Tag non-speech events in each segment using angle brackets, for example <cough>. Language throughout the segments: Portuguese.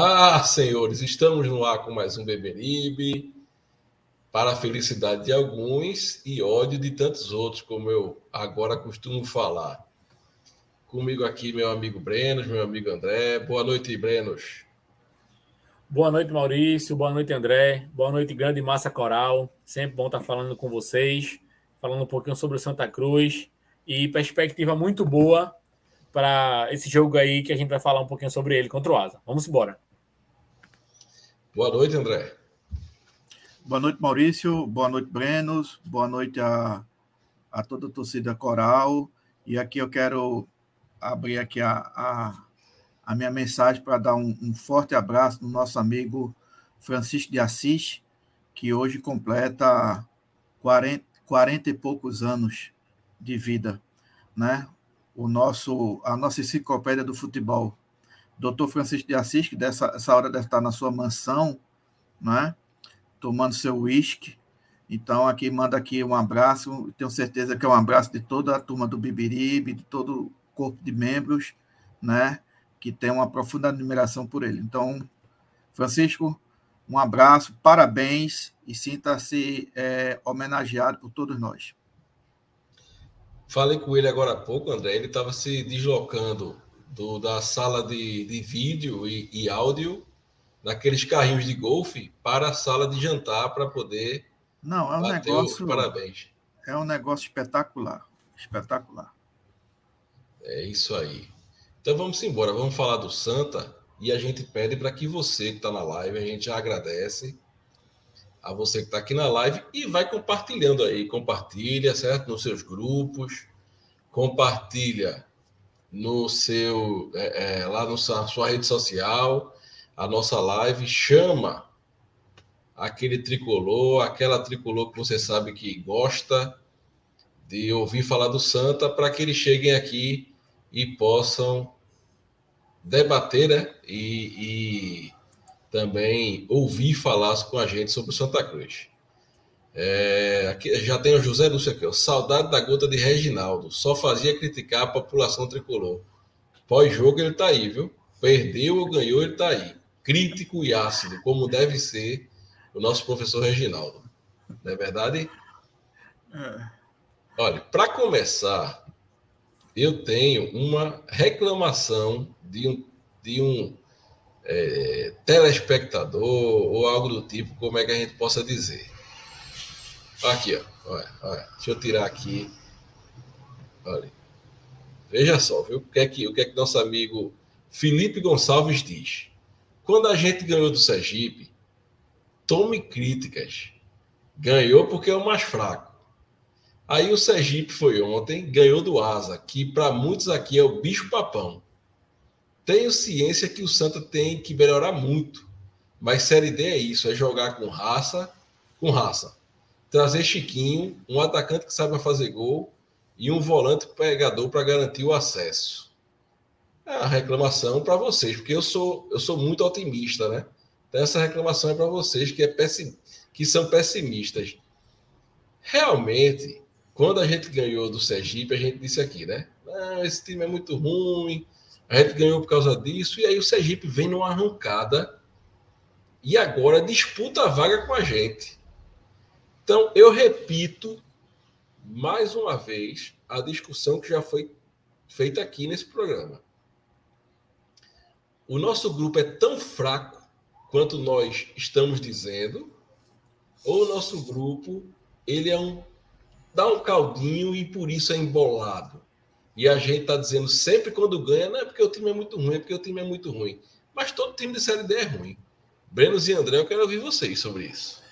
Ah, senhores, estamos no ar com mais um Beberibe para a felicidade de alguns e ódio de tantos outros, como eu agora costumo falar. Comigo aqui, meu amigo Brenos, meu amigo André. Boa noite, Brenos. Boa noite, Maurício. Boa noite, André. Boa noite, grande massa coral. Sempre bom estar falando com vocês, falando um pouquinho sobre o Santa Cruz e perspectiva muito boa para esse jogo aí que a gente vai falar um pouquinho sobre ele contra o Asa. Vamos embora. Boa noite, André. Boa noite, Maurício. Boa noite, Brenos. Boa noite a, a toda a torcida coral. E aqui eu quero abrir aqui a, a, a minha mensagem para dar um, um, forte abraço no nosso amigo Francisco de Assis, que hoje completa 40, 40 e poucos anos de vida, né? O nosso, a nossa enciclopédia do futebol. Doutor Francisco de Assis, que dessa essa hora deve estar na sua mansão, né? tomando seu uísque. Então, aqui manda aqui um abraço. Tenho certeza que é um abraço de toda a turma do Bibiribe, de todo o corpo de membros, né? Que tem uma profunda admiração por ele. Então, Francisco, um abraço, parabéns e sinta-se é, homenageado por todos nós. Falei com ele agora há pouco, André. Ele estava se deslocando do, da sala de, de vídeo e, e áudio naqueles carrinhos de golfe para a sala de jantar para poder. Não, é um negócio. Parabéns. É um negócio espetacular. Espetacular. É isso aí. Então vamos embora, vamos falar do Santa e a gente pede para que você que está na live, a gente já agradece a você que está aqui na live e vai compartilhando aí, compartilha, certo? Nos seus grupos, compartilha no seu é, é, lá na sua rede social a nossa live, chama aquele tricolor, aquela tricolor que você sabe que gosta de ouvir falar do Santa, para que eles cheguem aqui e possam debater né? e, e também ouvir falar com a gente sobre o Santa Cruz. É, aqui, já tem o José Lúcio aqui, ó, saudade da gota de Reginaldo, só fazia criticar a população tricolor. Pós-jogo ele tá aí, viu? Perdeu ou ganhou, ele tá aí crítico e ácido, como deve ser o nosso professor Reginaldo. Não é verdade? É. Olha, para começar, eu tenho uma reclamação de um, de um é, telespectador ou algo do tipo, como é que a gente possa dizer. Aqui, ó. Olha, olha. Deixa eu tirar aqui. Olha. Veja só, viu? O que é que, o que, é que nosso amigo Felipe Gonçalves diz? Quando a gente ganhou do Sergipe, tome críticas. Ganhou porque é o mais fraco. Aí o Sergipe foi ontem, ganhou do Asa, que para muitos aqui é o bicho-papão. Tenho ciência que o Santa tem que melhorar muito. Mas Série D é isso, é jogar com raça, com raça. Trazer Chiquinho, um atacante que saiba fazer gol e um volante pegador para garantir o acesso é a reclamação para vocês, porque eu sou, eu sou muito otimista, né? Então, essa reclamação é para vocês que, é pessim, que são pessimistas. Realmente, quando a gente ganhou do Sergipe, a gente disse aqui, né? Ah, esse time é muito ruim, a gente ganhou por causa disso, e aí o Sergipe vem numa arrancada e agora disputa a vaga com a gente. Então, eu repito mais uma vez a discussão que já foi feita aqui nesse programa o nosso grupo é tão fraco quanto nós estamos dizendo, ou o nosso grupo ele é um dá um caldinho e por isso é embolado. E a gente está dizendo sempre quando ganha, não é porque o time é muito ruim, é porque o time é muito ruim. Mas todo time de Série D é ruim. Brenos e André, eu quero ouvir vocês sobre isso.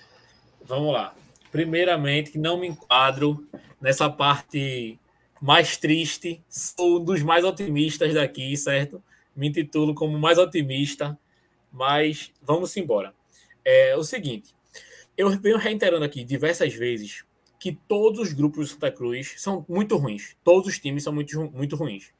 Vamos lá. Primeiramente, não me enquadro nessa parte mais triste. Sou um dos mais otimistas daqui, certo? me intitulo como mais otimista, mas vamos embora. É o seguinte, eu venho reiterando aqui diversas vezes que todos os grupos do Santa Cruz são muito ruins. Todos os times são muito, muito ruins.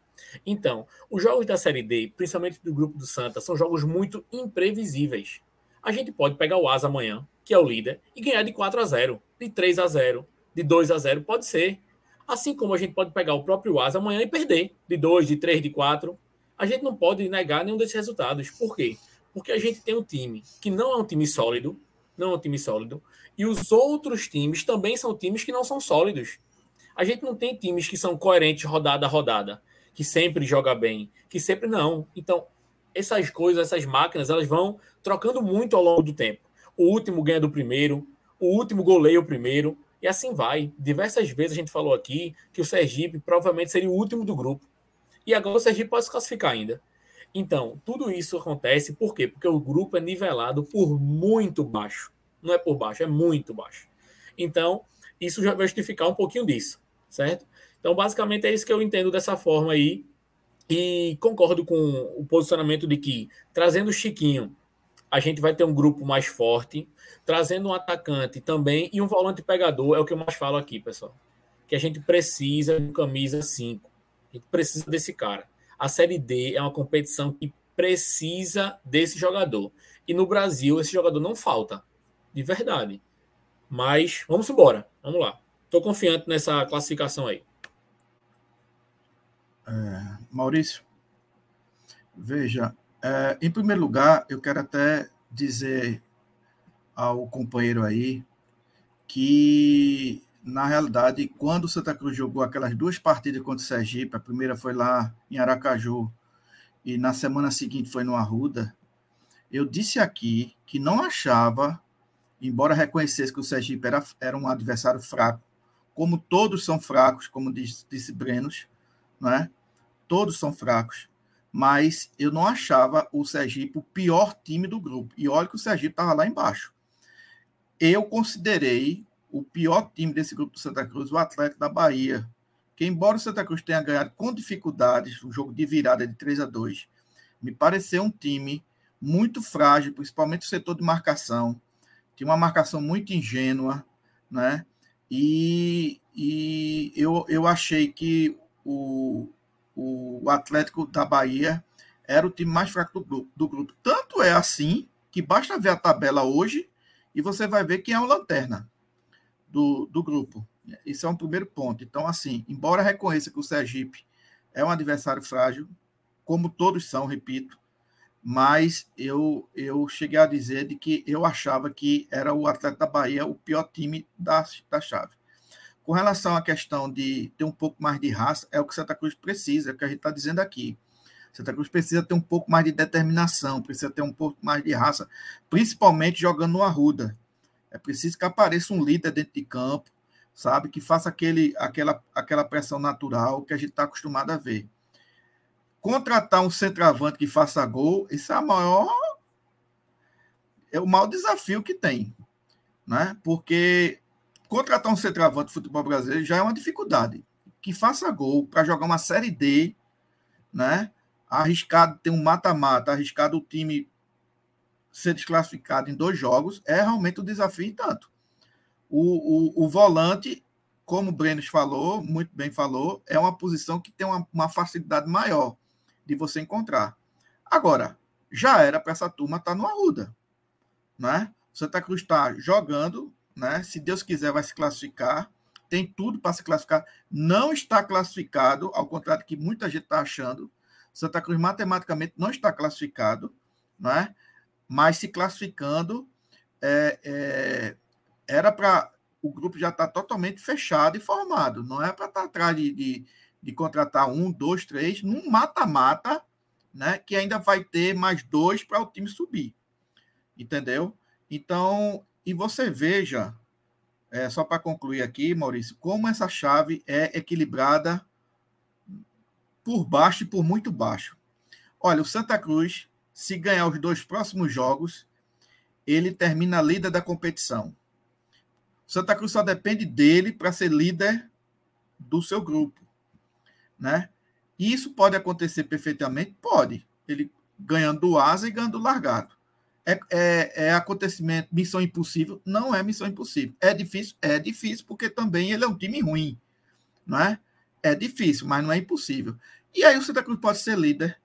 Então, os jogos da Série D, principalmente do grupo do Santa, são jogos muito imprevisíveis. A gente pode pegar o Asa amanhã, que é o líder, e ganhar de 4 a 0, de 3 a 0, de 2 a 0, pode ser. Assim como a gente pode pegar o próprio Asa amanhã e perder, de 2, de 3, de 4. A gente não pode negar nenhum desses resultados. Por quê? Porque a gente tem um time que não é um time sólido, não é um time sólido, e os outros times também são times que não são sólidos. A gente não tem times que são coerentes rodada a rodada, que sempre joga bem, que sempre não. Então, essas coisas, essas máquinas, elas vão trocando muito ao longo do tempo. O último ganha do primeiro, o último goleia o primeiro, e assim vai. Diversas vezes a gente falou aqui que o Sergipe provavelmente seria o último do grupo. E agora o Sergipe pode se classificar ainda. Então, tudo isso acontece por quê? Porque o grupo é nivelado por muito baixo. Não é por baixo, é muito baixo. Então, isso já vai justificar um pouquinho disso, certo? Então, basicamente é isso que eu entendo dessa forma aí. E concordo com o posicionamento de que, trazendo o Chiquinho, a gente vai ter um grupo mais forte, trazendo um atacante também e um volante pegador, é o que eu mais falo aqui, pessoal. Que a gente precisa de camisa 5. A gente precisa desse cara. A Série D é uma competição que precisa desse jogador. E no Brasil, esse jogador não falta. De verdade. Mas vamos embora. Vamos lá. Estou confiante nessa classificação aí. É, Maurício, veja, é, em primeiro lugar, eu quero até dizer ao companheiro aí que, na realidade, quando o Santa Cruz jogou aquelas duas partidas contra o Sergipe, a primeira foi lá em Aracaju e na semana seguinte foi no Arruda, eu disse aqui que não achava, embora reconhecesse que o Sergipe era, era um adversário fraco, como todos são fracos, como disse, disse Brenos, não é? todos são fracos, mas eu não achava o Sergipe o pior time do grupo. E olha que o Sergipe estava lá embaixo. Eu considerei o pior time desse grupo do Santa Cruz o Atlético da Bahia, que embora o Santa Cruz tenha ganhado com dificuldades o jogo de virada de 3 a 2, me pareceu um time muito frágil, principalmente o setor de marcação. Tinha uma marcação muito ingênua, né? E, e eu, eu achei que o, o Atlético da Bahia era o time mais fraco do grupo, do grupo. Tanto é assim que basta ver a tabela hoje e você vai ver quem é o lanterna do, do grupo. Isso é um primeiro ponto. Então, assim, embora reconheça que o Sergipe é um adversário frágil, como todos são, repito, mas eu, eu cheguei a dizer de que eu achava que era o Atlético da Bahia o pior time da, da chave. Com relação à questão de ter um pouco mais de raça, é o que Santa Cruz precisa, é o que a gente está dizendo aqui. Santa Cruz precisa ter um pouco mais de determinação, precisa ter um pouco mais de raça, principalmente jogando no Arruda. É preciso que apareça um líder dentro de campo, sabe? Que faça aquele, aquela, aquela pressão natural que a gente está acostumado a ver. Contratar um centroavante que faça gol, isso é a maior. É o maior desafio que tem. Né? Porque contratar um centroavante do futebol brasileiro já é uma dificuldade. Que faça gol para jogar uma Série D, né? Arriscado ter um mata-mata, arriscado o time ser desclassificado em dois jogos, é realmente um desafio e tanto. O, o, o volante, como o Brenos falou, muito bem falou, é uma posição que tem uma, uma facilidade maior de você encontrar. Agora, já era para essa turma estar tá no Arruda. Né? Santa Cruz está jogando né? Se Deus quiser, vai se classificar. Tem tudo para se classificar. Não está classificado, ao contrário do que muita gente está achando. Santa Cruz matematicamente não está classificado, né? mas se classificando, é, é, era para o grupo já estar tá totalmente fechado e formado. Não é para estar tá atrás de, de, de, contratar um, dois, três, num mata-mata, né? que ainda vai ter mais dois para o time subir. Entendeu? Então, e você veja, é, só para concluir aqui, Maurício, como essa chave é equilibrada por baixo e por muito baixo. Olha, o Santa Cruz, se ganhar os dois próximos jogos, ele termina líder da competição. O Santa Cruz só depende dele para ser líder do seu grupo, né? E isso pode acontecer perfeitamente? Pode. Ele ganhando do asa e ganhando do largado. É, é, é, acontecimento, missão impossível? Não é missão impossível. É difícil? É difícil, porque também ele é um time ruim, não é? É difícil, mas não é impossível. E aí o Santa Cruz pode ser líder,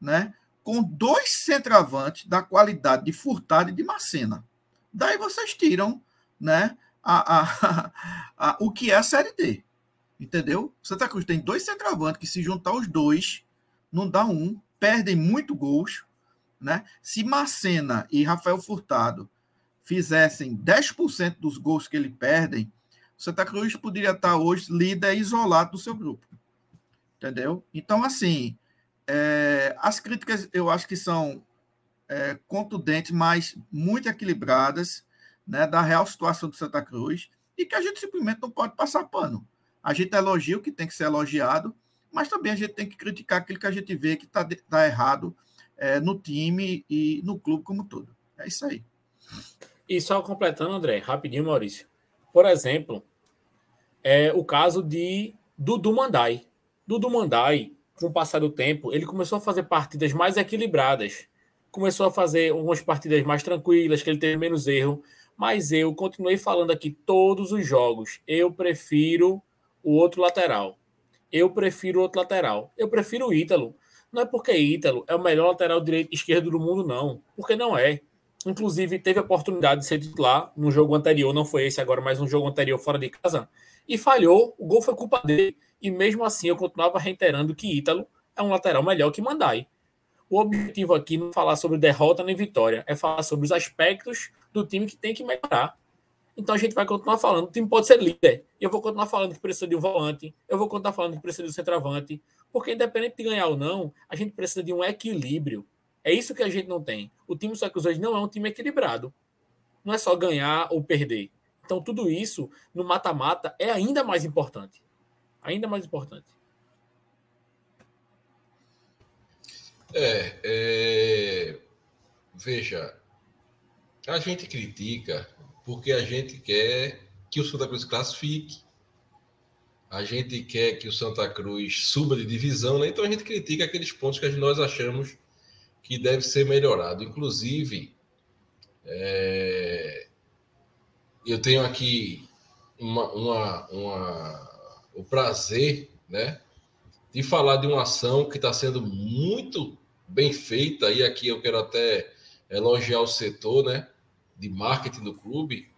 né? Com dois centroavantes da qualidade de Furtado e de Macena. Daí vocês tiram, né? A, a, <laughs> a, o que é a Série D. Entendeu? Santa Cruz tem dois centroavantes que se juntar os dois, não dá um, perdem muito gols, né? Se Macena e Rafael Furtado fizessem 10% dos gols que ele perdem, Santa Cruz poderia estar hoje líder isolado do seu grupo. Entendeu? Então, assim, é, as críticas eu acho que são é, contundentes, mas muito equilibradas, né, da real situação do Santa Cruz, e que a gente simplesmente não pode passar pano. A gente elogia o que tem que ser elogiado, mas também a gente tem que criticar aquilo que a gente vê que está tá errado é, no time e no clube como todo. É isso aí. E só completando, André, rapidinho, Maurício. Por exemplo, é o caso de Dudu Mandai. Dudu Mandai, com o passar do tempo, ele começou a fazer partidas mais equilibradas. Começou a fazer algumas partidas mais tranquilas, que ele teve menos erro. Mas eu continuei falando aqui todos os jogos. Eu prefiro o outro lateral. Eu prefiro o outro lateral. Eu prefiro o Ítalo. Não é porque Ítalo é o melhor lateral direito esquerdo do mundo, não. Porque não é. Inclusive, teve a oportunidade de ser titular no jogo anterior, não foi esse agora, mas no jogo anterior fora de casa, e falhou. O gol foi culpa dele. E mesmo assim, eu continuava reiterando que Ítalo é um lateral melhor que Mandai. O objetivo aqui não é falar sobre derrota nem vitória, é falar sobre os aspectos do time que tem que melhorar. Então a gente vai continuar falando. O time pode ser líder. Eu vou continuar falando que precisa de um volante. Eu vou continuar falando que precisa de um centroavante. Porque independente de ganhar ou não, a gente precisa de um equilíbrio. É isso que a gente não tem. O time do Santa Cruz hoje não é um time equilibrado. Não é só ganhar ou perder. Então tudo isso no mata-mata é ainda mais importante. Ainda mais importante. É, é, veja, a gente critica porque a gente quer que o Santa Cruz classifique, a gente quer que o Santa Cruz suba de divisão, né? Então a gente critica aqueles pontos que nós achamos que deve ser melhorado. Inclusive, é... eu tenho aqui uma, uma, uma, o prazer, né, de falar de uma ação que está sendo muito bem feita, e aqui eu quero até elogiar o setor, né, de marketing do clube,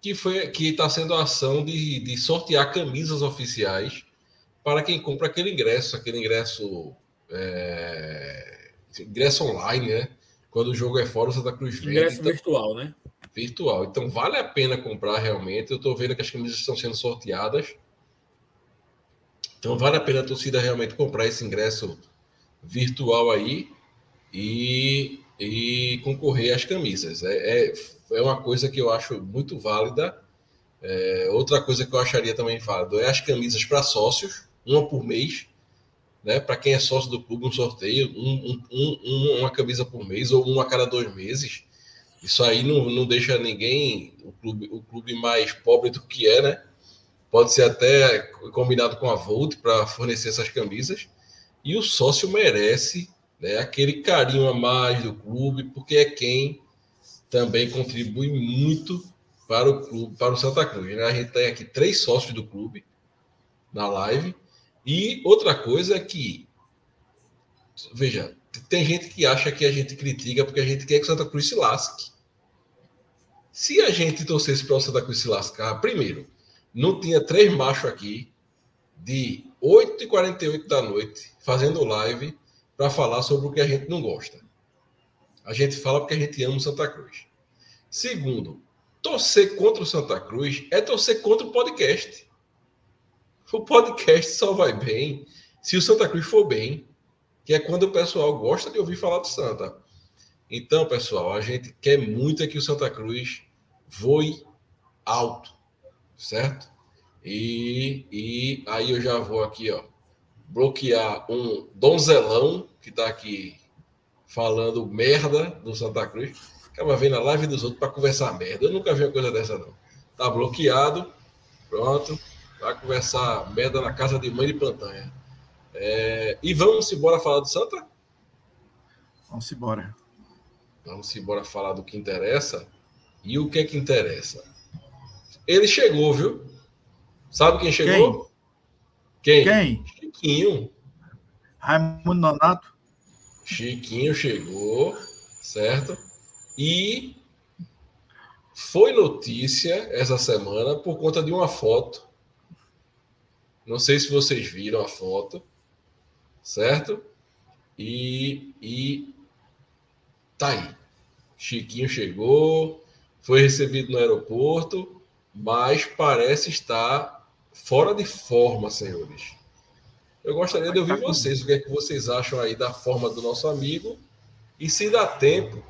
que foi que está sendo a ação de, de sortear camisas oficiais para quem compra aquele ingresso, aquele ingresso é, ingresso online, né? Quando o jogo é fora, o Santa Cruz. Ingresso então, virtual, né? Virtual. Então vale a pena comprar realmente. Eu estou vendo que as camisas estão sendo sorteadas. Então vale a pena a torcida realmente comprar esse ingresso virtual aí e, e concorrer às camisas. É, é é uma coisa que eu acho muito válida. É, outra coisa que eu acharia também válido é as camisas para sócios, uma por mês, né? Para quem é sócio do clube, um sorteio, um, um, um, uma camisa por mês ou uma a cada dois meses. Isso aí não, não deixa ninguém, o clube, o clube mais pobre do que é, né? Pode ser até combinado com a Volt para fornecer essas camisas. E o sócio merece né, aquele carinho a mais do clube, porque é quem também contribui muito para o clube, para o Santa Cruz. Né? A gente tem aqui três sócios do clube na live. E outra coisa é que, veja, tem gente que acha que a gente critica porque a gente quer que o Santa Cruz se lasque. Se a gente torcesse para o Santa Cruz se lascar, primeiro, não tinha três machos aqui de 8h48 da noite fazendo live para falar sobre o que a gente não gosta. A gente fala porque a gente ama o Santa Cruz. Segundo, torcer contra o Santa Cruz é torcer contra o podcast. O podcast só vai bem se o Santa Cruz for bem, que é quando o pessoal gosta de ouvir falar do Santa. Então, pessoal, a gente quer muito é que o Santa Cruz voe alto, certo? E, e aí eu já vou aqui, ó, bloquear um donzelão que está aqui falando merda do Santa Cruz. Acaba vendo a live dos outros para conversar merda. Eu nunca vi uma coisa dessa, não. Tá bloqueado. Pronto. Vai conversar merda na casa de mãe de Plantanha. É... E vamos embora falar do Santa? Vamos embora. Vamos embora falar do que interessa. E o que é que interessa? Ele chegou, viu? Sabe quem chegou? Quem? Quem? Chiquinho. Raimundo Nonato. Chiquinho chegou, certo? E foi notícia essa semana por conta de uma foto. Não sei se vocês viram a foto, certo? E, e tá aí. Chiquinho chegou, foi recebido no aeroporto, mas parece estar fora de forma, senhores. Eu gostaria de ouvir vocês, o que é que vocês acham aí da forma do nosso amigo e se dá tempo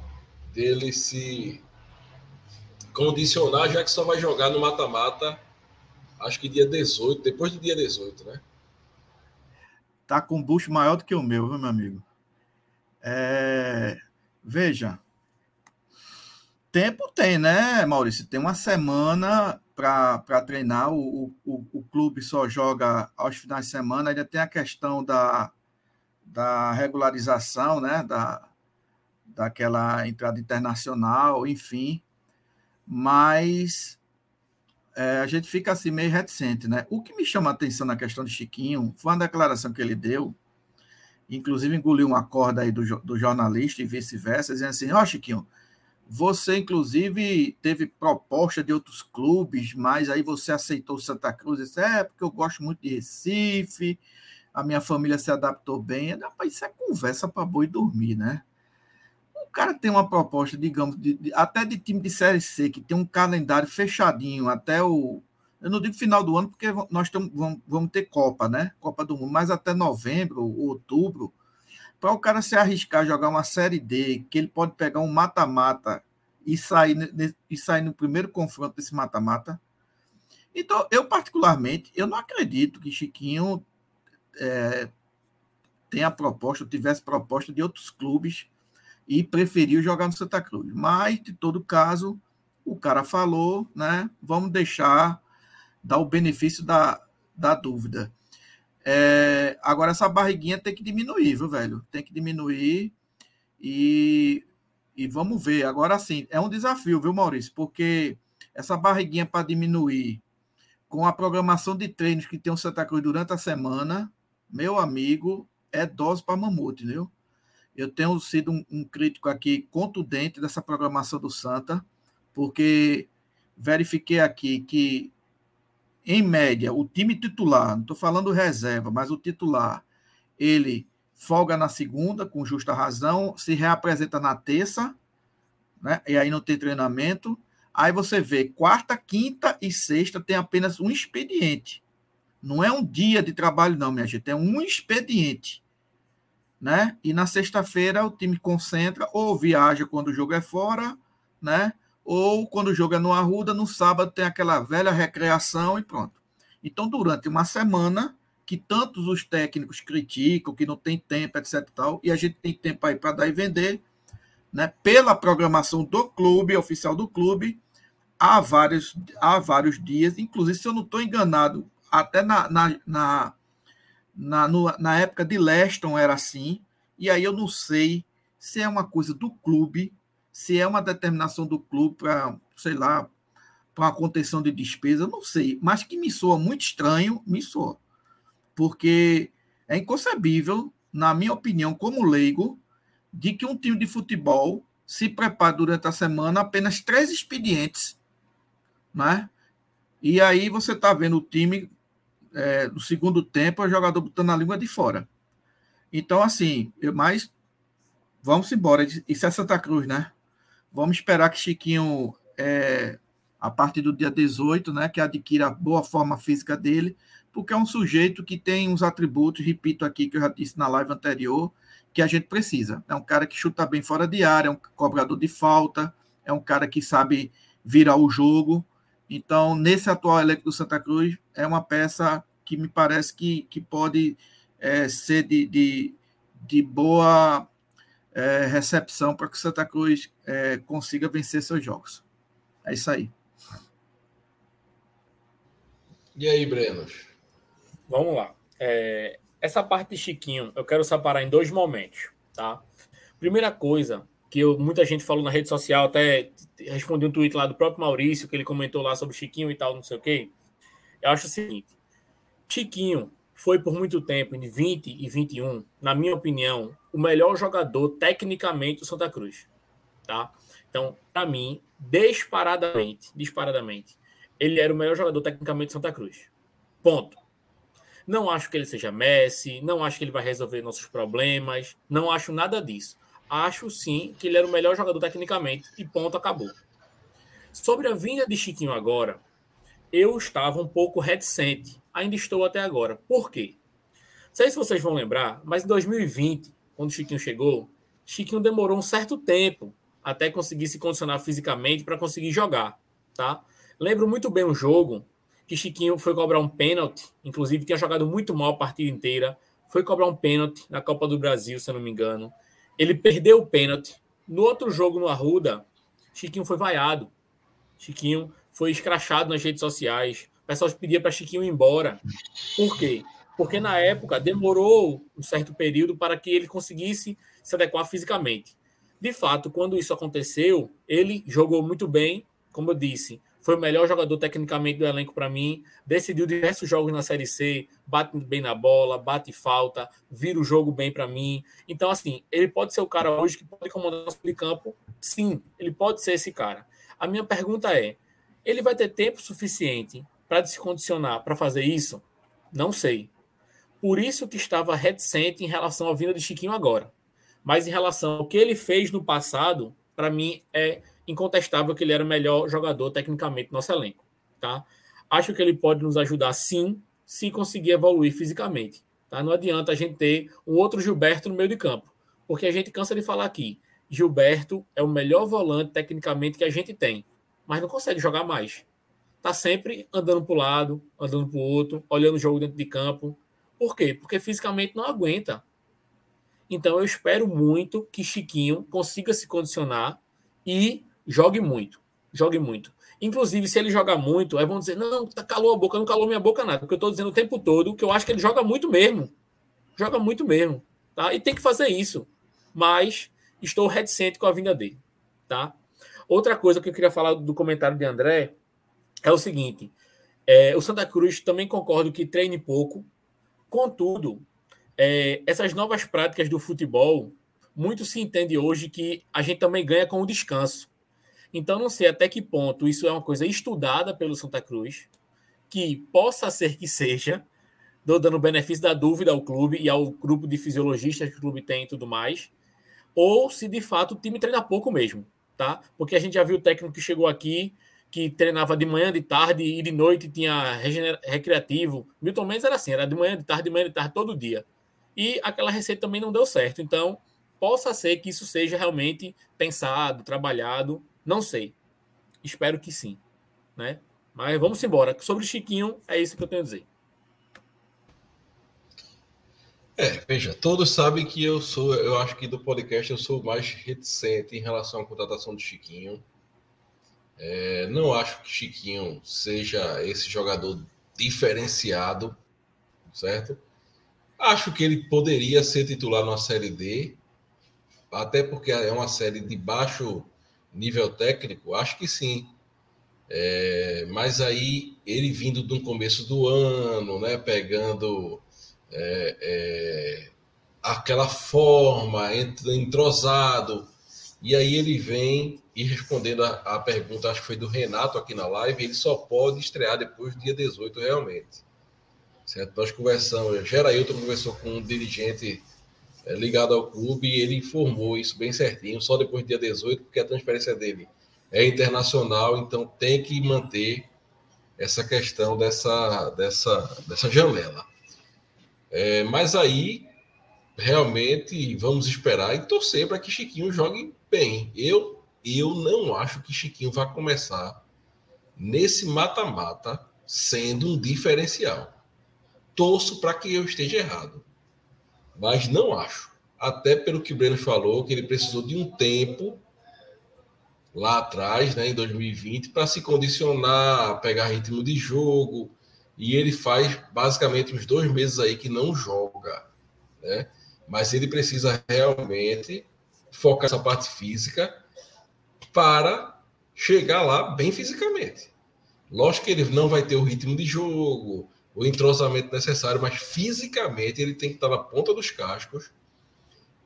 dele se condicionar, já que só vai jogar no mata-mata, acho que dia 18, depois do dia 18, né? Tá com bucho maior do que o meu, viu, meu amigo? É... Veja, tempo tem, né, Maurício? Tem uma semana para treinar. O, o, o clube só joga aos finais de semana. Ainda tem a questão da, da regularização, né? Da, daquela entrada internacional, enfim. Mas é, a gente fica assim meio reticente, né? O que me chama a atenção na questão de Chiquinho foi uma declaração que ele deu, inclusive engoliu uma corda aí do, do jornalista e vice-versa, dizendo assim: Ó, oh, Chiquinho, você, inclusive, teve proposta de outros clubes, mas aí você aceitou Santa Cruz. Disse, é, porque eu gosto muito de Recife, a minha família se adaptou bem. Isso é conversa para boi dormir, né? O cara tem uma proposta, digamos, de, de, até de time de Série C, que tem um calendário fechadinho até o. Eu não digo final do ano, porque nós tamo, vamos, vamos ter Copa, né? Copa do Mundo, mas até novembro, outubro para o cara se arriscar a jogar uma série D, que ele pode pegar um mata-mata e sair, e sair no primeiro confronto desse mata-mata. Então, eu particularmente, eu não acredito que Chiquinho é, tenha proposta, tivesse proposta de outros clubes e preferiu jogar no Santa Cruz. Mas, de todo caso, o cara falou, né? Vamos deixar, dar o benefício da, da dúvida. É, agora, essa barriguinha tem que diminuir, viu, velho? Tem que diminuir e, e vamos ver. Agora, sim, é um desafio, viu, Maurício? Porque essa barriguinha para diminuir com a programação de treinos que tem o Santa Cruz durante a semana, meu amigo, é dose para mamute, viu? Eu tenho sido um, um crítico aqui contundente dessa programação do Santa, porque verifiquei aqui que em média, o time titular, não estou falando reserva, mas o titular, ele folga na segunda, com justa razão, se reapresenta na terça, né? E aí não tem treinamento. Aí você vê, quarta, quinta e sexta tem apenas um expediente. Não é um dia de trabalho, não, minha gente, é um expediente. Né? E na sexta-feira o time concentra ou viaja quando o jogo é fora, né? Ou quando o jogo é no Arruda, no sábado tem aquela velha recreação e pronto. Então, durante uma semana, que tantos os técnicos criticam, que não tem tempo, etc. E, tal, e a gente tem tempo aí para dar e vender, né? pela programação do clube, oficial do clube, há vários, há vários dias, inclusive, se eu não estou enganado, até na, na, na, na, no, na época de Leston era assim, e aí eu não sei se é uma coisa do clube se é uma determinação do clube para, sei lá, para uma contenção de despesa, não sei, mas que me soa muito estranho, me soa. Porque é inconcebível, na minha opinião, como leigo, de que um time de futebol se prepare durante a semana apenas três expedientes, né? E aí você está vendo o time é, no segundo tempo, o jogador botando a língua de fora. Então, assim, mas vamos embora. Isso é Santa Cruz, né? Vamos esperar que Chiquinho, é, a partir do dia 18, né, que adquira a boa forma física dele, porque é um sujeito que tem uns atributos, repito aqui, que eu já disse na live anterior, que a gente precisa. É um cara que chuta bem fora de área, é um cobrador de falta, é um cara que sabe virar o jogo. Então, nesse atual elenco do Santa Cruz, é uma peça que me parece que, que pode é, ser de, de, de boa é, recepção para que o Santa Cruz é, consiga vencer seus jogos. É isso aí. E aí, Brenos? Vamos lá. É, essa parte de Chiquinho, eu quero separar em dois momentos, tá? Primeira coisa que eu, muita gente falou na rede social, até respondi um tweet lá do próprio Maurício, que ele comentou lá sobre Chiquinho e tal, não sei o quê. Eu acho o seguinte: Chiquinho foi por muito tempo, em 20 e 21, na minha opinião, o melhor jogador tecnicamente do Santa Cruz. Tá? Então, para mim, disparadamente, disparadamente, ele era o melhor jogador tecnicamente do Santa Cruz. Ponto. Não acho que ele seja Messi, não acho que ele vai resolver nossos problemas, não acho nada disso. Acho sim que ele era o melhor jogador tecnicamente e ponto, acabou. Sobre a vinda de Chiquinho agora, eu estava um pouco reticente, ainda estou até agora. Por quê? Não sei se vocês vão lembrar, mas em 2020, quando Chiquinho chegou, Chiquinho demorou um certo tempo até conseguir se condicionar fisicamente para conseguir jogar, tá? Lembro muito bem um jogo que Chiquinho foi cobrar um pênalti, inclusive tinha jogado muito mal a partida inteira, foi cobrar um pênalti na Copa do Brasil, se eu não me engano. Ele perdeu o pênalti. No outro jogo no Arruda, Chiquinho foi vaiado. Chiquinho foi escrachado nas redes sociais. O pessoal pedia para Chiquinho ir embora. Por quê? Porque na época demorou um certo período para que ele conseguisse se adequar fisicamente. De fato, quando isso aconteceu, ele jogou muito bem, como eu disse, foi o melhor jogador tecnicamente do elenco para mim, decidiu diversos jogos na Série C, bate bem na bola, bate falta, vira o jogo bem para mim. Então, assim, ele pode ser o cara hoje que pode comandar o de campo? Sim, ele pode ser esse cara. A minha pergunta é: ele vai ter tempo suficiente para se condicionar para fazer isso? Não sei. Por isso que estava reticente em relação à vinda de Chiquinho agora. Mas em relação ao que ele fez no passado, para mim é incontestável que ele era o melhor jogador tecnicamente do nosso elenco. Tá? Acho que ele pode nos ajudar sim, se conseguir evoluir fisicamente. Tá? Não adianta a gente ter um outro Gilberto no meio de campo, porque a gente cansa de falar aqui. Gilberto é o melhor volante tecnicamente que a gente tem, mas não consegue jogar mais. Tá sempre andando para o lado, andando para o outro, olhando o jogo dentro de campo. Por quê? Porque fisicamente não aguenta. Então eu espero muito que Chiquinho consiga se condicionar e jogue muito. Jogue muito. Inclusive, se ele jogar muito, aí vão dizer: não, tá calou a boca, não calou minha boca nada. Porque eu estou dizendo o tempo todo que eu acho que ele joga muito mesmo. Joga muito mesmo. Tá? E tem que fazer isso. Mas estou reticente com a vinda dele. Tá? Outra coisa que eu queria falar do comentário de André é o seguinte: é, o Santa Cruz também concordo que treine pouco. Contudo, é, essas novas práticas do futebol, muito se entende hoje que a gente também ganha com o descanso. Então, não sei até que ponto isso é uma coisa estudada pelo Santa Cruz, que possa ser que seja, dando benefício da dúvida ao clube e ao grupo de fisiologistas que o clube tem e tudo mais, ou se de fato o time treina pouco mesmo, tá? Porque a gente já viu o técnico que chegou aqui, que treinava de manhã, de tarde e de noite tinha recreativo. Milton Mendes era assim, era de manhã, de tarde, de manhã, de tarde, todo dia. E aquela receita também não deu certo. Então, possa ser que isso seja realmente pensado, trabalhado não sei. Espero que sim. Né? Mas vamos embora. Sobre o Chiquinho, é isso que eu tenho a dizer. É, veja, todos sabem que eu sou, eu acho que do podcast eu sou mais reticente em relação à contratação do Chiquinho. É, não acho que Chiquinho seja esse jogador diferenciado, certo? Acho que ele poderia ser titular na Série D, até porque é uma série de baixo nível técnico? Acho que sim. É, mas aí ele vindo do começo do ano, né, pegando é, é, aquela forma, entrosado, e aí ele vem e respondendo a, a, pergunta, acho que foi do Renato aqui na live, ele só pode estrear depois do dia 18 realmente. Certo? Nós conversamos, Gerailton conversou com um dirigente é, ligado ao clube e ele informou isso bem certinho, só depois do dia 18, porque a transferência dele é internacional, então tem que manter essa questão dessa, dessa, dessa janela. É, mas aí, realmente, vamos esperar e torcer para que Chiquinho jogue bem. Eu, eu não acho que Chiquinho vai começar nesse mata-mata sendo um diferencial. Torço para que eu esteja errado mas não acho. Até pelo que o Breno falou, que ele precisou de um tempo lá atrás, né, em 2020, para se condicionar, pegar ritmo de jogo. E ele faz basicamente uns dois meses aí que não joga, né? Mas ele precisa realmente focar essa parte física para chegar lá bem fisicamente. Lógico que ele não vai ter o ritmo de jogo, o entrosamento necessário, mas fisicamente ele tem que estar na ponta dos cascos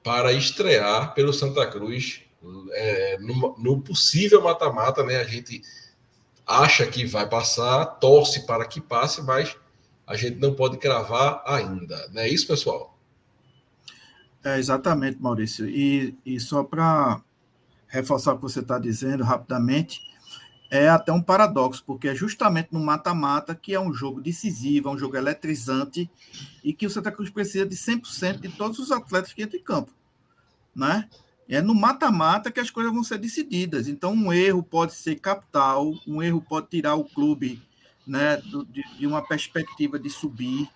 para estrear pelo Santa Cruz é, no, no, possível mata-mata, né? A gente acha que vai passar, torce para que passe, mas a gente não pode cravar ainda. Não é isso, pessoal? É, exatamente, Maurício. E, e só para reforçar o que você está dizendo rapidamente, é até um paradoxo, porque é justamente no mata-mata que é um jogo decisivo, é um jogo eletrizante e que o Santa Cruz precisa de 100% de todos os atletas que entram em campo, né? É no mata-mata que as coisas vão ser decididas. Então, um erro pode ser capital, um erro pode tirar o clube né, de, de uma perspectiva de subir,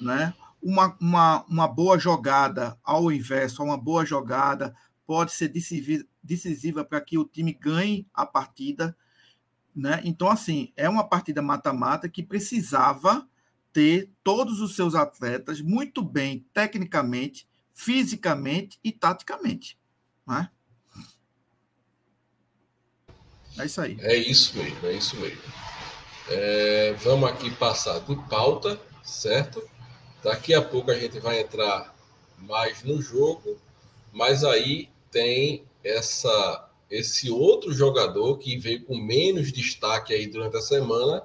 né? Uma, uma, uma boa jogada, ao inverso, uma boa jogada pode ser decisiva, para que o time ganhe a partida. Né? Então, assim, é uma partida mata-mata que precisava ter todos os seus atletas muito bem tecnicamente, fisicamente e taticamente. Né? É isso aí. É isso mesmo, é isso mesmo. É, vamos aqui passar de pauta, certo? Daqui a pouco a gente vai entrar mais no jogo, mas aí tem essa esse outro jogador que veio com menos destaque aí durante a semana,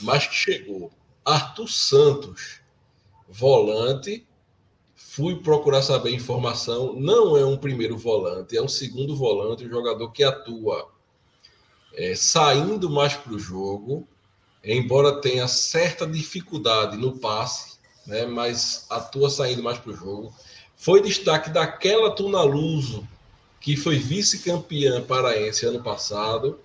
mas que chegou. Arthur Santos, volante. Fui procurar saber informação. Não é um primeiro volante, é um segundo volante, um jogador que atua é, saindo mais para o jogo, embora tenha certa dificuldade no passe, né, mas atua saindo mais para o jogo. Foi destaque daquela Tunaluso, que foi vice-campeã paraense ano passado,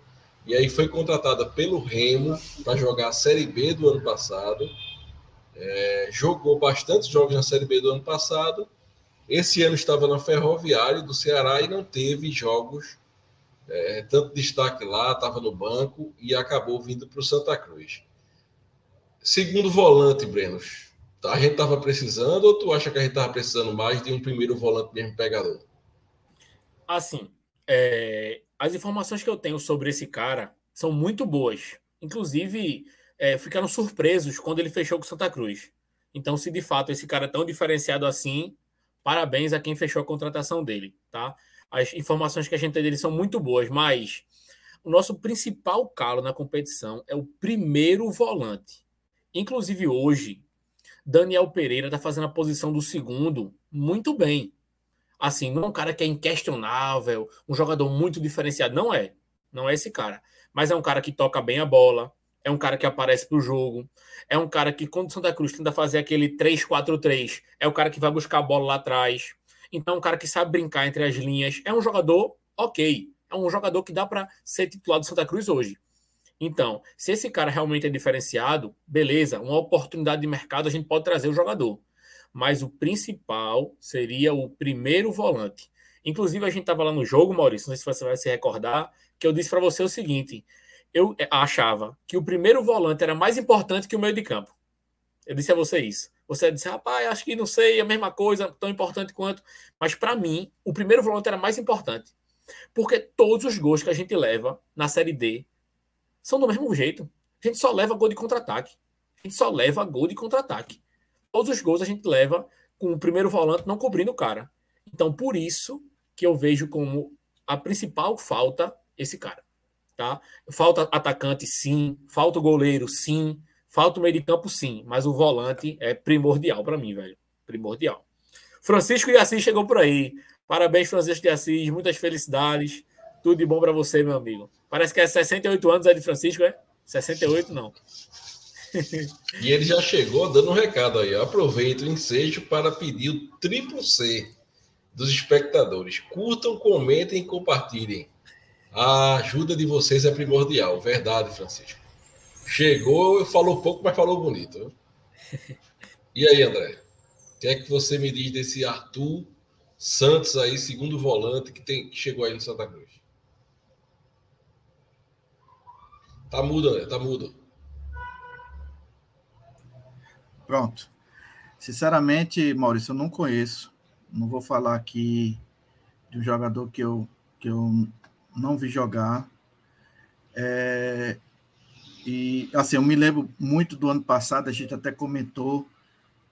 e aí foi contratada pelo Remo para jogar a Série B do ano passado. É, jogou bastante jogos na Série B do ano passado. Esse ano estava na Ferroviária do Ceará e não teve jogos é, tanto destaque lá, estava no banco e acabou vindo para o Santa Cruz. Segundo volante, Brenos, a gente estava precisando ou tu acha que a gente estava precisando mais de um primeiro volante mesmo pegador? Assim, é, as informações que eu tenho sobre esse cara são muito boas. Inclusive, é, ficaram surpresos quando ele fechou com Santa Cruz. Então, se de fato esse cara é tão diferenciado assim, parabéns a quem fechou a contratação dele, tá? As informações que a gente tem dele são muito boas, mas o nosso principal calo na competição é o primeiro volante. Inclusive hoje, Daniel Pereira está fazendo a posição do segundo muito bem. Assim, não é um cara que é inquestionável, um jogador muito diferenciado. Não é. Não é esse cara. Mas é um cara que toca bem a bola, é um cara que aparece pro jogo, é um cara que, quando o Santa Cruz tenta fazer aquele 3-4-3, é o cara que vai buscar a bola lá atrás. Então, um cara que sabe brincar entre as linhas. É um jogador ok. É um jogador que dá para ser titular do Santa Cruz hoje. Então, se esse cara realmente é diferenciado, beleza, uma oportunidade de mercado a gente pode trazer o jogador. Mas o principal seria o primeiro volante. Inclusive, a gente estava lá no jogo, Maurício, não sei se você vai se recordar, que eu disse para você o seguinte: eu achava que o primeiro volante era mais importante que o meio de campo. Eu disse a você isso. Você disse, rapaz, acho que não sei, é a mesma coisa, tão importante quanto. Mas para mim, o primeiro volante era mais importante. Porque todos os gols que a gente leva na Série D são do mesmo jeito. A gente só leva gol de contra-ataque. A gente só leva gol de contra-ataque. Todos os gols a gente leva com o primeiro volante não cobrindo o cara. Então, por isso que eu vejo como a principal falta esse cara. Tá? Falta atacante, sim. Falta goleiro, sim. Falta meio de campo, sim, mas o volante é primordial para mim, velho. Primordial. Francisco de Assis chegou por aí. Parabéns, Francisco de Assis. Muitas felicidades. Tudo de bom para você, meu amigo. Parece que é 68 anos é de Francisco, é? 68 não. <laughs> e ele já chegou dando um recado aí. Aproveito o ensejo para pedir o triplo C dos espectadores. Curtam, comentem e compartilhem. A ajuda de vocês é primordial. Verdade, Francisco. Chegou, falou pouco, mas falou bonito. E aí, André? O que é que você me diz desse Arthur Santos aí, segundo volante, que, tem, que chegou aí no Santa Cruz? Tá mudo, tá mudo. Pronto. Sinceramente, Maurício, eu não conheço. Não vou falar aqui de um jogador que eu, que eu não vi jogar. É, e assim, eu me lembro muito do ano passado, a gente até comentou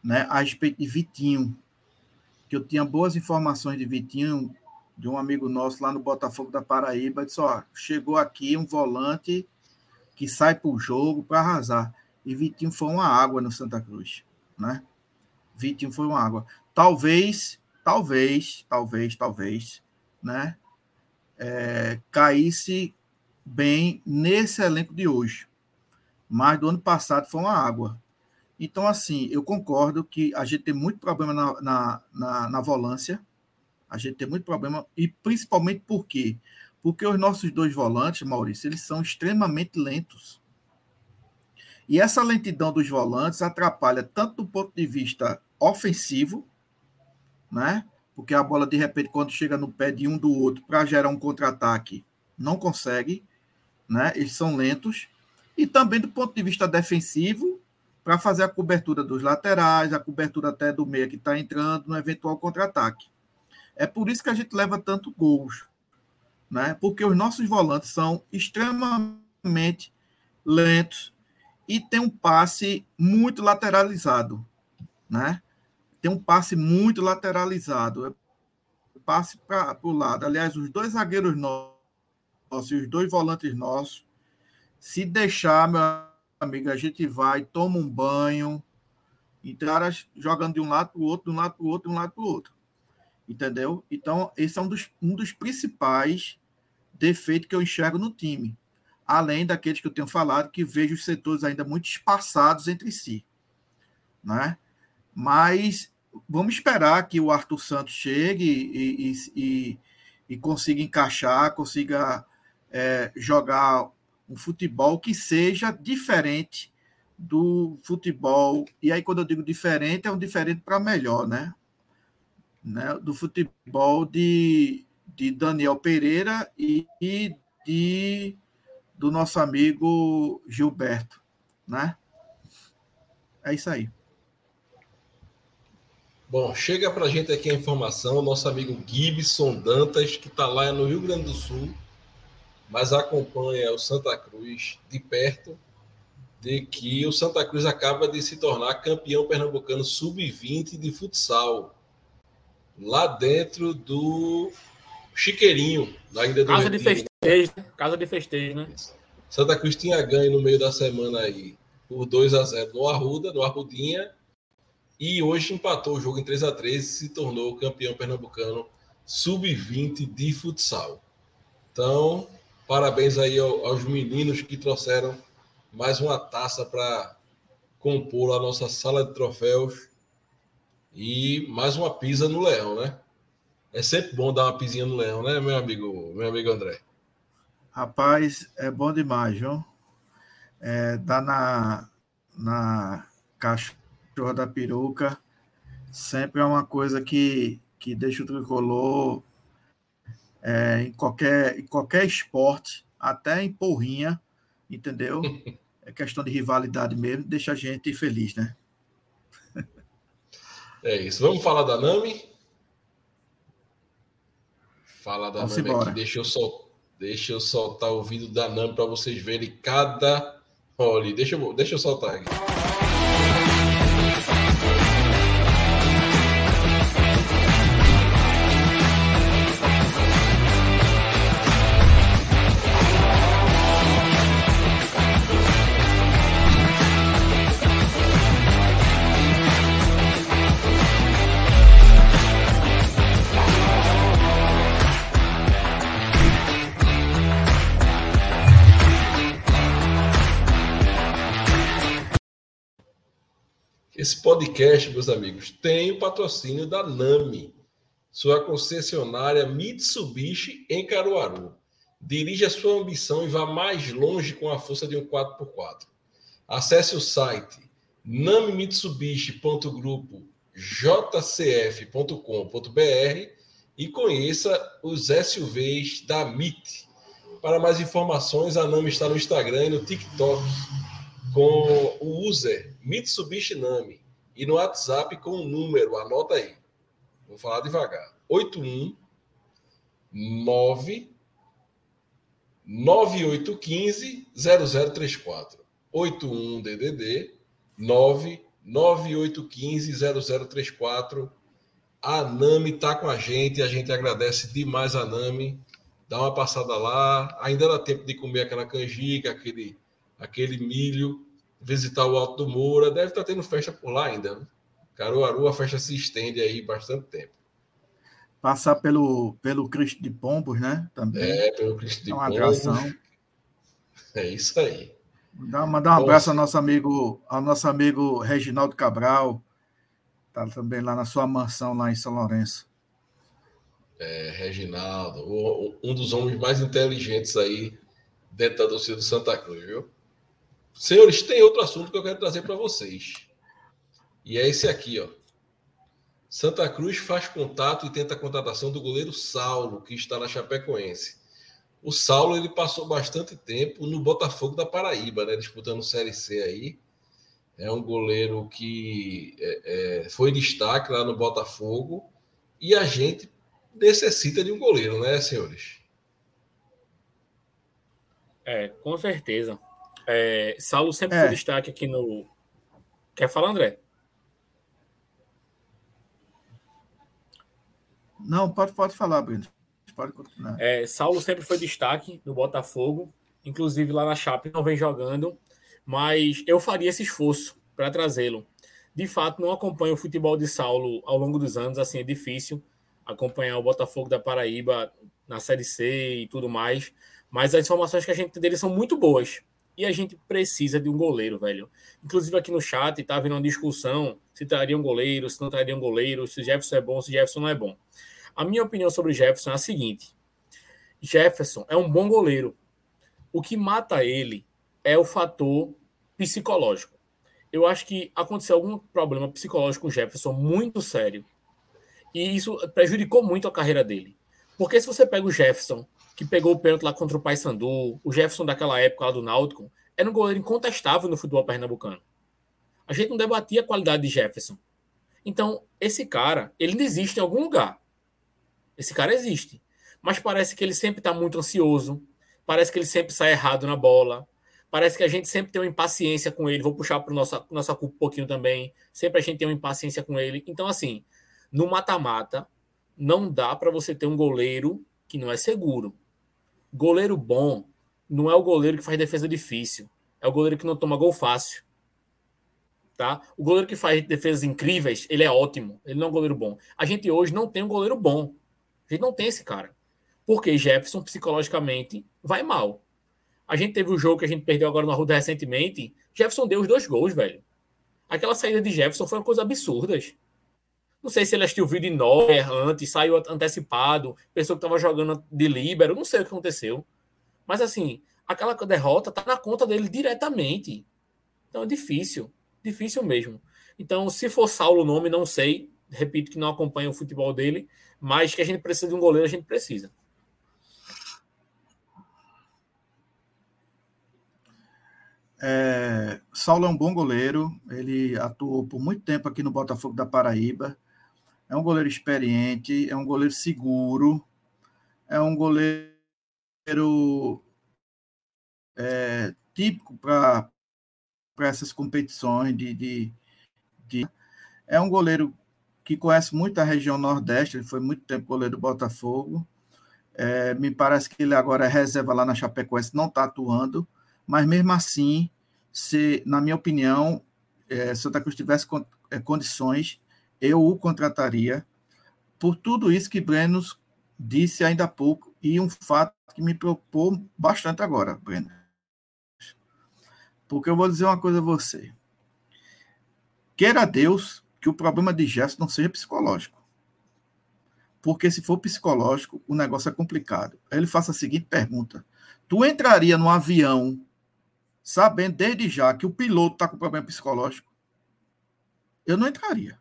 né, a respeito de Vitinho, que eu tinha boas informações de Vitinho, de um amigo nosso lá no Botafogo da Paraíba, disse, ó, chegou aqui um volante que sai para o jogo para arrasar. E Vitinho foi uma água no Santa Cruz, né? Vitinho foi uma água. Talvez, talvez, talvez, talvez, né? É, caísse bem nesse elenco de hoje. Mas do ano passado foi uma água. Então, assim, eu concordo que a gente tem muito problema na, na, na, na volância. A gente tem muito problema, e principalmente por quê? Porque os nossos dois volantes, Maurício, eles são extremamente lentos. E essa lentidão dos volantes atrapalha tanto do ponto de vista ofensivo, né? Porque a bola, de repente, quando chega no pé de um do outro para gerar um contra-ataque, não consegue, né? Eles são lentos. E também do ponto de vista defensivo, para fazer a cobertura dos laterais, a cobertura até do meia que está entrando no eventual contra-ataque. É por isso que a gente leva tanto gols, né? Porque os nossos volantes são extremamente lentos e tem um passe muito lateralizado, né? Tem um passe muito lateralizado, é passe para o lado. Aliás, os dois zagueiros nossos os dois volantes nossos, se deixar, meu amigo, a gente vai, toma um banho, e caras jogando de um lado para o outro, de um lado para o outro, de um lado para o outro. Entendeu? Então, esse é um dos, um dos principais defeitos que eu enxergo no time além daqueles que eu tenho falado, que vejo os setores ainda muito espaçados entre si. Né? Mas vamos esperar que o Arthur Santos chegue e, e, e, e consiga encaixar, consiga é, jogar um futebol que seja diferente do futebol. E aí, quando eu digo diferente, é um diferente para melhor, né? né? Do futebol de, de Daniel Pereira e, de do nosso amigo Gilberto, né? É isso aí. Bom, chega para a gente aqui a informação, nosso amigo Gibson Dantas, que está lá no Rio Grande do Sul, mas acompanha o Santa Cruz de perto, de que o Santa Cruz acaba de se tornar campeão pernambucano sub-20 de futsal, lá dentro do Chiqueirinho, ainda do Casa de festejo, casa de festejo, né? Santa Cruz tinha ganho no meio da semana aí por 2 a 0 no Arruda, no Arrudinha, e hoje empatou o jogo em 3 a 3 e se tornou campeão pernambucano sub-20 de futsal. Então, parabéns aí aos meninos que trouxeram mais uma taça para compor a nossa sala de troféus e mais uma pisa no Leão, né? É sempre bom dar uma pisinha no leão, né, meu amigo, meu amigo André? Rapaz, é bom demais, viu? É, dar na, na cachorra da peruca sempre é uma coisa que, que deixa o tricolor é, em, qualquer, em qualquer esporte, até em porrinha, entendeu? <laughs> É questão de rivalidade mesmo, deixa a gente feliz, né? É isso. Vamos falar da Nami? Fala da Vamos Nami embora. aqui. Deixa eu, sol... deixa eu soltar o vídeo da Nami para vocês verem cada. Olha, deixa eu, deixa eu soltar aqui. Esse podcast, meus amigos, tem o patrocínio da Nami, sua concessionária Mitsubishi em Caruaru. Dirija sua ambição e vá mais longe com a força de um 4x4. Acesse o site namimitsubishi.grupo.jcf.com.br e conheça os SUVs da MIT. Para mais informações, a Nami está no Instagram e no TikTok com o user Mitsubishi Nami e no WhatsApp com o número, anota aí. Vou falar devagar. 81 9 9815 0034. 81 DDD 9 9815 0034. A Nami está com a gente, a gente agradece demais a Nami. Dá uma passada lá, ainda dá tempo de comer aquela canjica, aquele, aquele milho, visitar o Alto do Moura. Deve estar tendo festa por lá ainda. Né? Caruaru, a festa se estende aí bastante tempo. Passar pelo, pelo Cristo de Pombos, né? Também. É, pelo Cristo de é uma Pombos. Atração. É isso aí. Mandar, mandar um Bom, abraço ao nosso amigo, ao nosso amigo Reginaldo Cabral. Está também lá na sua mansão, lá em São Lourenço. É, Reginaldo, um dos homens mais inteligentes aí dentro da torcida do Santa Cruz, viu? Senhores, tem outro assunto que eu quero trazer para vocês. E é esse aqui, ó. Santa Cruz faz contato e tenta a contratação do goleiro Saulo, que está na Chapecoense. O Saulo ele passou bastante tempo no Botafogo da Paraíba, né, disputando Série C aí. É um goleiro que é, é, foi destaque lá no Botafogo e a gente necessita de um goleiro, né, senhores? É, com certeza. É, Saulo sempre é. foi destaque aqui no. Quer falar, André? Não, pode, pode falar, Breno. Pode continuar. É, Saulo sempre foi destaque no Botafogo, inclusive lá na Chape não vem jogando, mas eu faria esse esforço para trazê-lo. De fato, não acompanho o futebol de Saulo ao longo dos anos, assim, é difícil acompanhar o Botafogo da Paraíba na Série C e tudo mais, mas as informações que a gente tem dele são muito boas. E a gente precisa de um goleiro, velho. Inclusive aqui no chat tá havendo uma discussão se traria um goleiro, se não traria um goleiro, se Jefferson é bom, se Jefferson não é bom. A minha opinião sobre Jefferson é a seguinte: Jefferson é um bom goleiro. O que mata ele é o fator psicológico. Eu acho que aconteceu algum problema psicológico com Jefferson muito sério. E isso prejudicou muito a carreira dele. Porque se você pega o Jefferson, que pegou o pênalti lá contra o Paysandu, o Jefferson daquela época lá do Náutico, era um goleiro incontestável no futebol pernambucano. A gente não debatia a qualidade de Jefferson. Então, esse cara, ele não existe em algum lugar. Esse cara existe. Mas parece que ele sempre está muito ansioso. Parece que ele sempre sai errado na bola. Parece que a gente sempre tem uma impaciência com ele. Vou puxar para nossa, nossa culpa um pouquinho também. Sempre a gente tem uma impaciência com ele. Então, assim, no mata-mata, não dá para você ter um goleiro que não é seguro. Goleiro bom não é o goleiro que faz defesa difícil. É o goleiro que não toma gol fácil. Tá? O goleiro que faz defesas incríveis, ele é ótimo. Ele não é um goleiro bom. A gente hoje não tem um goleiro bom. A gente não tem esse cara. Porque Jefferson, psicologicamente, vai mal. A gente teve o jogo que a gente perdeu agora no Arruda recentemente. Jefferson deu os dois gols, velho. Aquela saída de Jefferson foi uma coisa absurda. Não sei se ele assistiu o vídeo de nó, errante, saiu antecipado, pensou que estava jogando de líbero, não sei o que aconteceu. Mas assim, aquela derrota tá na conta dele diretamente. Então é difícil, difícil mesmo. Então, se for Saulo o nome, não sei. Repito que não acompanho o futebol dele, mas que a gente precisa de um goleiro, a gente precisa. É, Saulo é um bom goleiro, ele atuou por muito tempo aqui no Botafogo da Paraíba. É um goleiro experiente, é um goleiro seguro, é um goleiro é, típico para essas competições de, de, de, É um goleiro que conhece muito a região Nordeste, ele foi muito tempo goleiro do Botafogo. É, me parece que ele agora é reserva lá na Chapecoense, não está atuando, mas mesmo assim, se, na minha opinião, é, Santa Cruz tivesse é, condições, eu o contrataria por tudo isso que Breno disse ainda há pouco e um fato que me preocupou bastante agora, Breno. Porque eu vou dizer uma coisa a você. Queira Deus que o problema de Gerson não seja psicológico. Porque se for psicológico, o negócio é complicado. Ele faça a seguinte pergunta: Tu entraria no avião sabendo desde já que o piloto está com problema psicológico? Eu não entraria.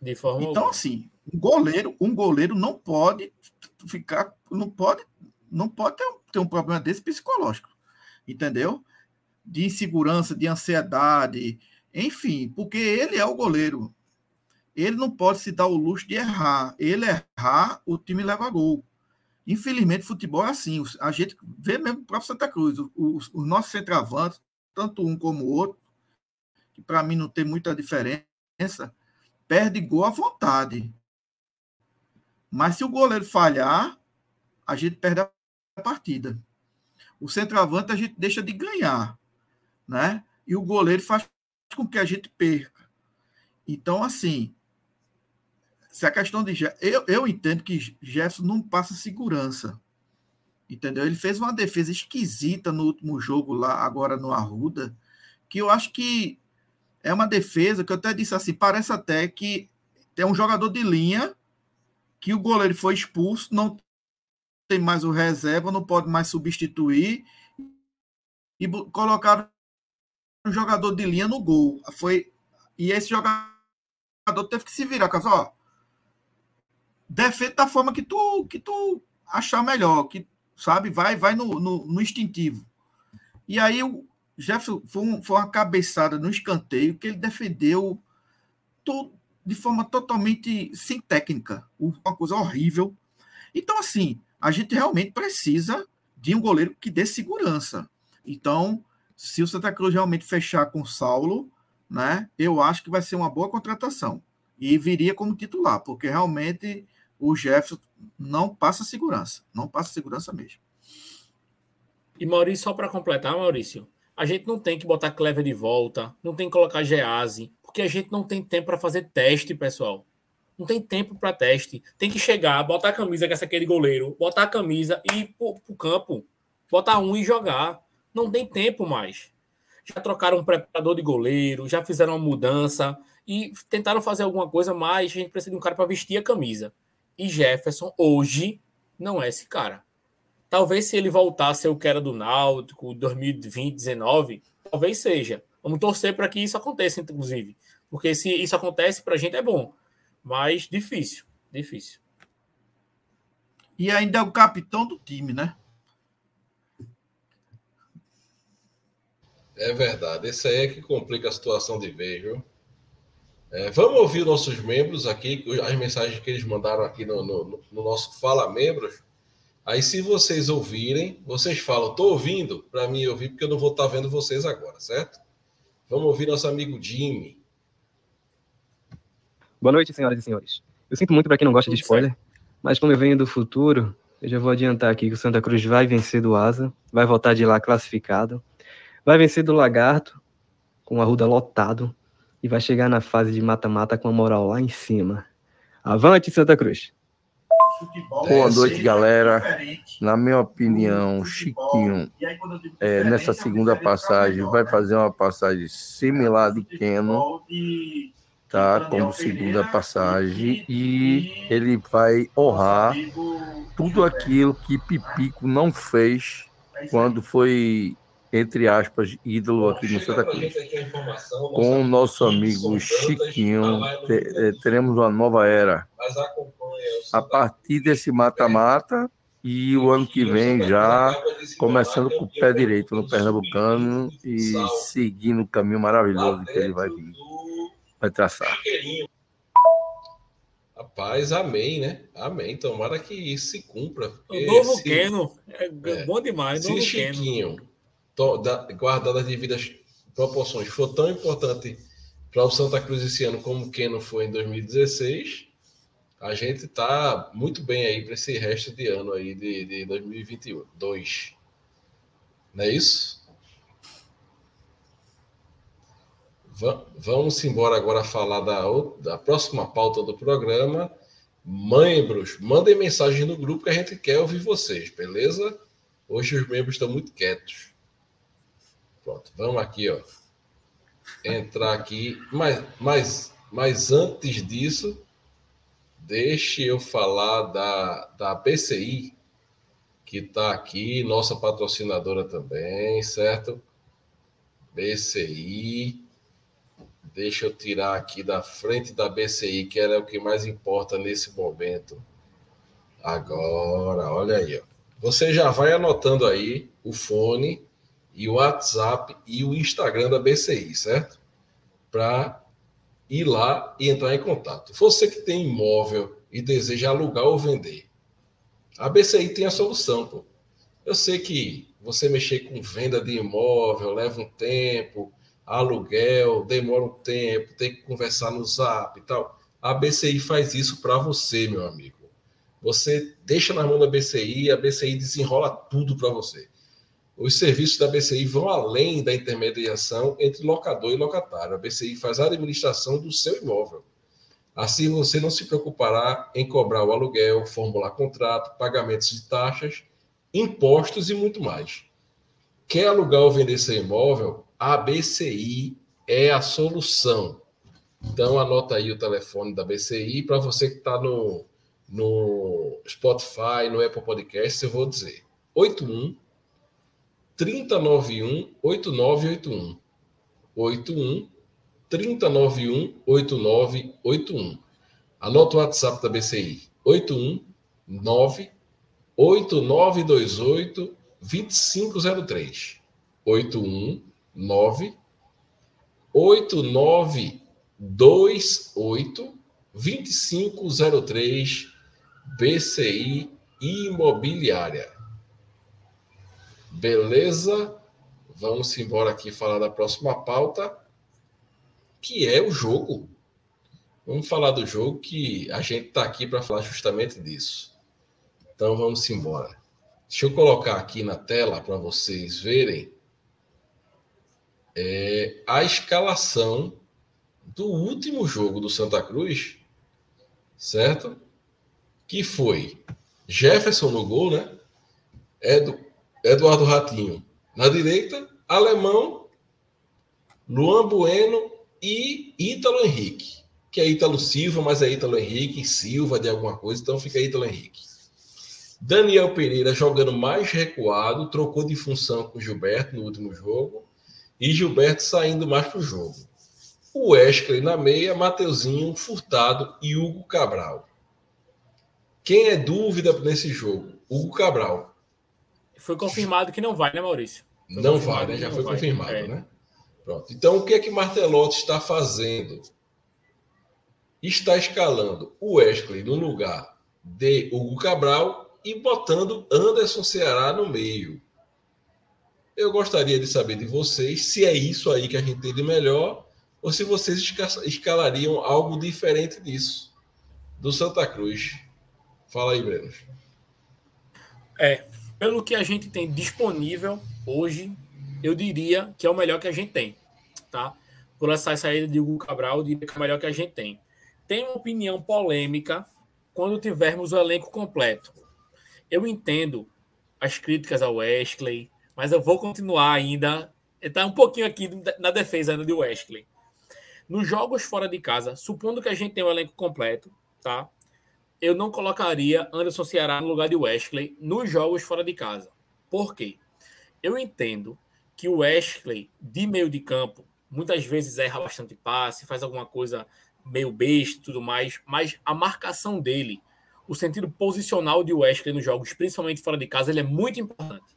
De forma então, alguma. assim, um goleiro, um goleiro não pode ficar, não pode, não pode ter, ter um problema desse psicológico, entendeu? De insegurança, de ansiedade, enfim, porque ele é o goleiro. Ele não pode se dar o luxo de errar. Ele errar, o time leva gol. Infelizmente, futebol é assim. A gente vê mesmo o próprio Santa Cruz, os, os nossos centroavantes, tanto um como o outro, que para mim não tem muita diferença, perde gol à vontade. Mas se o goleiro falhar, a gente perde a partida. O centroavante a gente deixa de ganhar, né? E o goleiro faz com que a gente perca. Então, assim, se a questão de eu, eu entendo que Jefferson não passa segurança. Entendeu? Ele fez uma defesa esquisita no último jogo lá, agora no Arruda, que eu acho que é uma defesa que eu até disse assim, parece até que tem um jogador de linha que o goleiro foi expulso, não tem mais o reserva, não pode mais substituir e colocaram um jogador de linha no gol. Foi e esse jogador teve que se virar, caso, ó, defende da forma que tu que tu achar melhor, que sabe, vai vai no, no, no instintivo. E aí Jefferson foi, um, foi uma cabeçada no escanteio que ele defendeu de forma totalmente sem técnica, uma coisa horrível. Então assim, a gente realmente precisa de um goleiro que dê segurança. Então, se o Santa Cruz realmente fechar com o Saulo, né, eu acho que vai ser uma boa contratação. E viria como titular, porque realmente o Jefferson não passa segurança. Não passa segurança mesmo. E Maurício, só para completar, Maurício, a gente não tem que botar Clever de volta, não tem que colocar Gease, porque a gente não tem tempo para fazer teste, pessoal. Não tem tempo para teste. Tem que chegar, botar a camisa que é aquele goleiro, botar a camisa e ir pro, pro campo, botar um e jogar. Não tem tempo mais. Já trocaram um preparador de goleiro, já fizeram uma mudança e tentaram fazer alguma coisa, mas a gente precisa de um cara para vestir a camisa. E Jefferson, hoje, não é esse cara. Talvez se ele voltasse o que era do Náutico, 2020, 19, talvez seja. Vamos torcer para que isso aconteça, inclusive. Porque se isso acontece, para a gente é bom. Mas difícil, difícil. E ainda é o capitão do time, né? É verdade. Esse aí é que complica a situação de vez, viu? É, vamos ouvir nossos membros aqui, as mensagens que eles mandaram aqui no, no, no nosso Fala Membros. Aí, se vocês ouvirem, vocês falam, estou ouvindo, para mim ouvir, porque eu não vou estar tá vendo vocês agora, certo? Vamos ouvir nosso amigo Jimmy. Boa noite, senhoras e senhores. Eu sinto muito para quem não gosta Tudo de spoiler, certo. mas como eu venho do futuro, eu já vou adiantar aqui que o Santa Cruz vai vencer do Asa, vai voltar de lá classificado, vai vencer do Lagarto, com a Ruda lotado, e vai chegar na fase de mata-mata com a moral lá em cima. Avante, Santa Cruz! Boa noite, galera. Na minha opinião, Chiquinho, é, nessa segunda passagem, vai fazer uma passagem similar de Keno, tá? Como segunda passagem, e ele vai honrar tudo aquilo que Pipico não fez quando foi entre aspas, ídolo aqui no Santa Cruz. Com o nosso amigo Chiquinho, eh, teremos uma nova era. A partir desse mata-mata e o ano que vem já começando com o pé direito no Pernambucano e seguindo o caminho maravilhoso que ele vai vir, vai traçar. Rapaz, amém, né? Amém. Tomara que isso se cumpra. O novo Keno é, é bom demais. Se Chiquinho guardado as devidas proporções, for tão importante para o Santa Cruz esse ano como Keno foi em 2016, a gente está muito bem aí para esse resto de ano aí de, de 2022. Não é isso? Vamos embora agora falar da, da próxima pauta do programa. Membros, mandem mensagem no grupo que a gente quer ouvir vocês, beleza? Hoje os membros estão muito quietos. Pronto, vamos aqui, ó. Entrar aqui. Mas, mas, mas antes disso, deixe eu falar da, da PCI, que está aqui, nossa patrocinadora também, certo? BCI. Deixa eu tirar aqui da frente da BCI, que era o que mais importa nesse momento. Agora, olha aí, ó. Você já vai anotando aí o fone e o WhatsApp e o Instagram da BCI, certo? Para ir lá e entrar em contato. Você que tem imóvel e deseja alugar ou vender, A BCI tem a solução, pô. Eu sei que você mexer com venda de imóvel leva um tempo, aluguel demora um tempo, tem que conversar no Zap e tal. A BCI faz isso para você, meu amigo. Você deixa na mão da BCI, a BCI desenrola tudo para você. Os serviços da BCI vão além da intermediação entre locador e locatário. A BCI faz a administração do seu imóvel. Assim, você não se preocupará em cobrar o aluguel, formular contrato, pagamentos de taxas, impostos e muito mais. Quer alugar ou vender seu imóvel? A BCI é a solução. Então, anota aí o telefone da BCI para você que está no, no Spotify, no Apple Podcast, eu vou dizer. 81 3091 8981. 81 3091 8981. Anota o WhatsApp da BCI. 819 8928 2503. 819 8928 2503 BCI Imobiliária. Beleza? Vamos embora aqui falar da próxima pauta, que é o jogo. Vamos falar do jogo que a gente está aqui para falar justamente disso. Então vamos embora. Deixa eu colocar aqui na tela para vocês verem é, a escalação do último jogo do Santa Cruz, certo? Que foi Jefferson no gol, né? Edu, Eduardo Ratinho na direita, Alemão, Luan Bueno e Ítalo Henrique, que é Ítalo Silva, mas é Ítalo Henrique, Silva de alguma coisa, então fica Ítalo Henrique. Daniel Pereira jogando mais recuado, trocou de função com Gilberto no último jogo, e Gilberto saindo mais para o jogo. O Wesley na meia, Mateuzinho, Furtado e Hugo Cabral. Quem é dúvida nesse jogo? Hugo Cabral. Foi confirmado que não vai, né, Maurício? Foi não vai, né? Já foi vai. confirmado, é. né? Pronto. Então, o que é que Martelotti está fazendo? Está escalando o Wesley no lugar de Hugo Cabral e botando Anderson Ceará no meio. Eu gostaria de saber de vocês se é isso aí que a gente tem de melhor ou se vocês escalariam algo diferente disso do Santa Cruz. Fala aí, Breno. É, pelo que a gente tem disponível hoje, eu diria que é o melhor que a gente tem, tá? Por essa saída de Hugo Cabral, eu diria que é o melhor que a gente tem. Tem uma opinião polêmica quando tivermos o elenco completo. Eu entendo as críticas ao Wesley, mas eu vou continuar ainda. Está um pouquinho aqui na defesa ainda de Wesley. Nos jogos fora de casa, supondo que a gente tenha o elenco completo, tá? Eu não colocaria Anderson Ceará no lugar de Wesley nos jogos fora de casa. Por quê? Eu entendo que o Wesley, de meio de campo, muitas vezes erra bastante passe, faz alguma coisa meio besta e tudo mais, mas a marcação dele, o sentido posicional de Wesley nos jogos, principalmente fora de casa, ele é muito importante.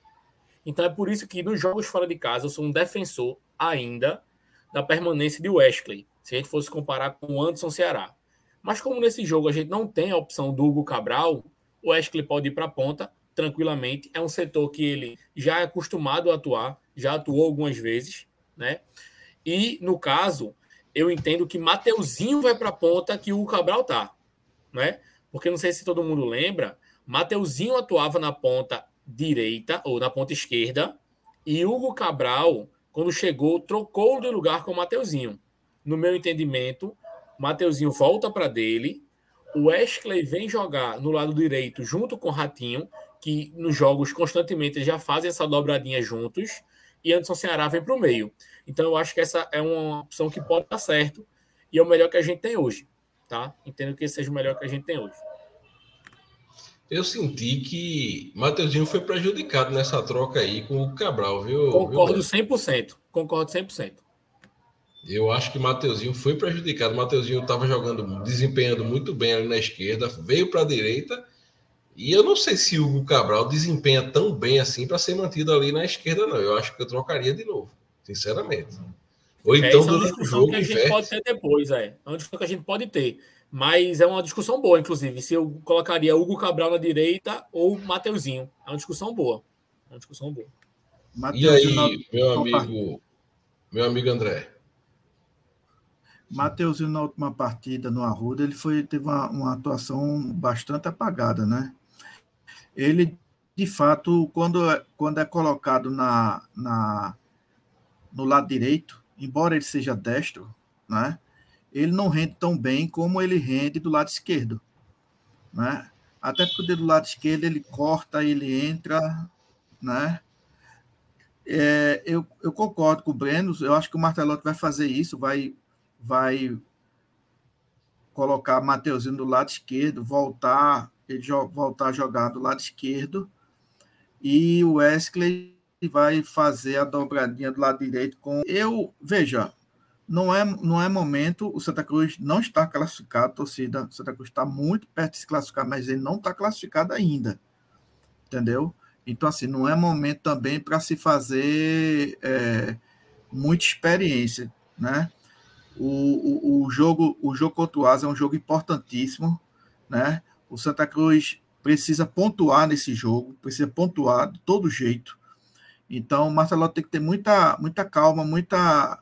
Então é por isso que nos jogos fora de casa eu sou um defensor ainda da permanência de Wesley, se a gente fosse comparar com o Anderson Ceará. Mas como nesse jogo a gente não tem a opção do Hugo Cabral, o Wesley pode ir para a ponta tranquilamente. É um setor que ele já é acostumado a atuar, já atuou algumas vezes, né? E no caso, eu entendo que Mateuzinho vai para a ponta que o Cabral tá, né? Porque não sei se todo mundo lembra, Mateuzinho atuava na ponta direita ou na ponta esquerda e Hugo Cabral, quando chegou, trocou de lugar com o Mateuzinho. No meu entendimento, Mateuzinho volta para dele, o Wesley vem jogar no lado direito junto com o Ratinho, que nos jogos constantemente já fazem essa dobradinha juntos, e Anderson Ceará vem para o meio. Então eu acho que essa é uma opção que pode dar certo e é o melhor que a gente tem hoje, tá? Entendo que seja o melhor que a gente tem hoje eu senti que Mateuzinho foi prejudicado nessa troca aí com o Cabral, viu? Concordo viu? 100%. Concordo 100%. Eu acho que Mateuzinho foi prejudicado. Mateuzinho estava jogando, desempenhando muito bem ali na esquerda, veio para a direita. E eu não sei se o Hugo Cabral desempenha tão bem assim para ser mantido ali na esquerda, não. Eu acho que eu trocaria de novo, sinceramente. Ou é, então, é, durante o jogo. que a gente pode ter depois, é. É uma discussão que a gente pode ter. Mas é uma discussão boa, inclusive, se eu colocaria Hugo Cabral na direita ou Mateuzinho. É uma discussão boa. É uma discussão boa. e aí, meu amigo, meu amigo André? Mateuzinho, na última partida no Arruda, ele foi, teve uma, uma atuação bastante apagada, né? Ele, de fato, quando, é, quando é colocado na, na, no lado direito, embora ele seja destro, né? ele não rende tão bem como ele rende do lado esquerdo. Né? Até porque do lado esquerdo ele corta, ele entra, né? É, eu, eu concordo com o Breno, eu acho que o Martelotti vai fazer isso, vai, vai colocar Mateuzinho do lado esquerdo, voltar, ele voltar a jogar do lado esquerdo, e o Wesley vai fazer a dobradinha do lado direito com. Eu, veja, não é, não é momento, o Santa Cruz não está classificado, torcida Santa Cruz está muito perto de se classificar, mas ele não está classificado ainda, entendeu? Então, assim, não é momento também para se fazer é, muita experiência, né? O, o, o, jogo, o jogo contra o Asa é um jogo importantíssimo, né? O Santa Cruz precisa pontuar nesse jogo, precisa pontuar de todo jeito. Então, o Marcelo tem que ter muita, muita calma, muita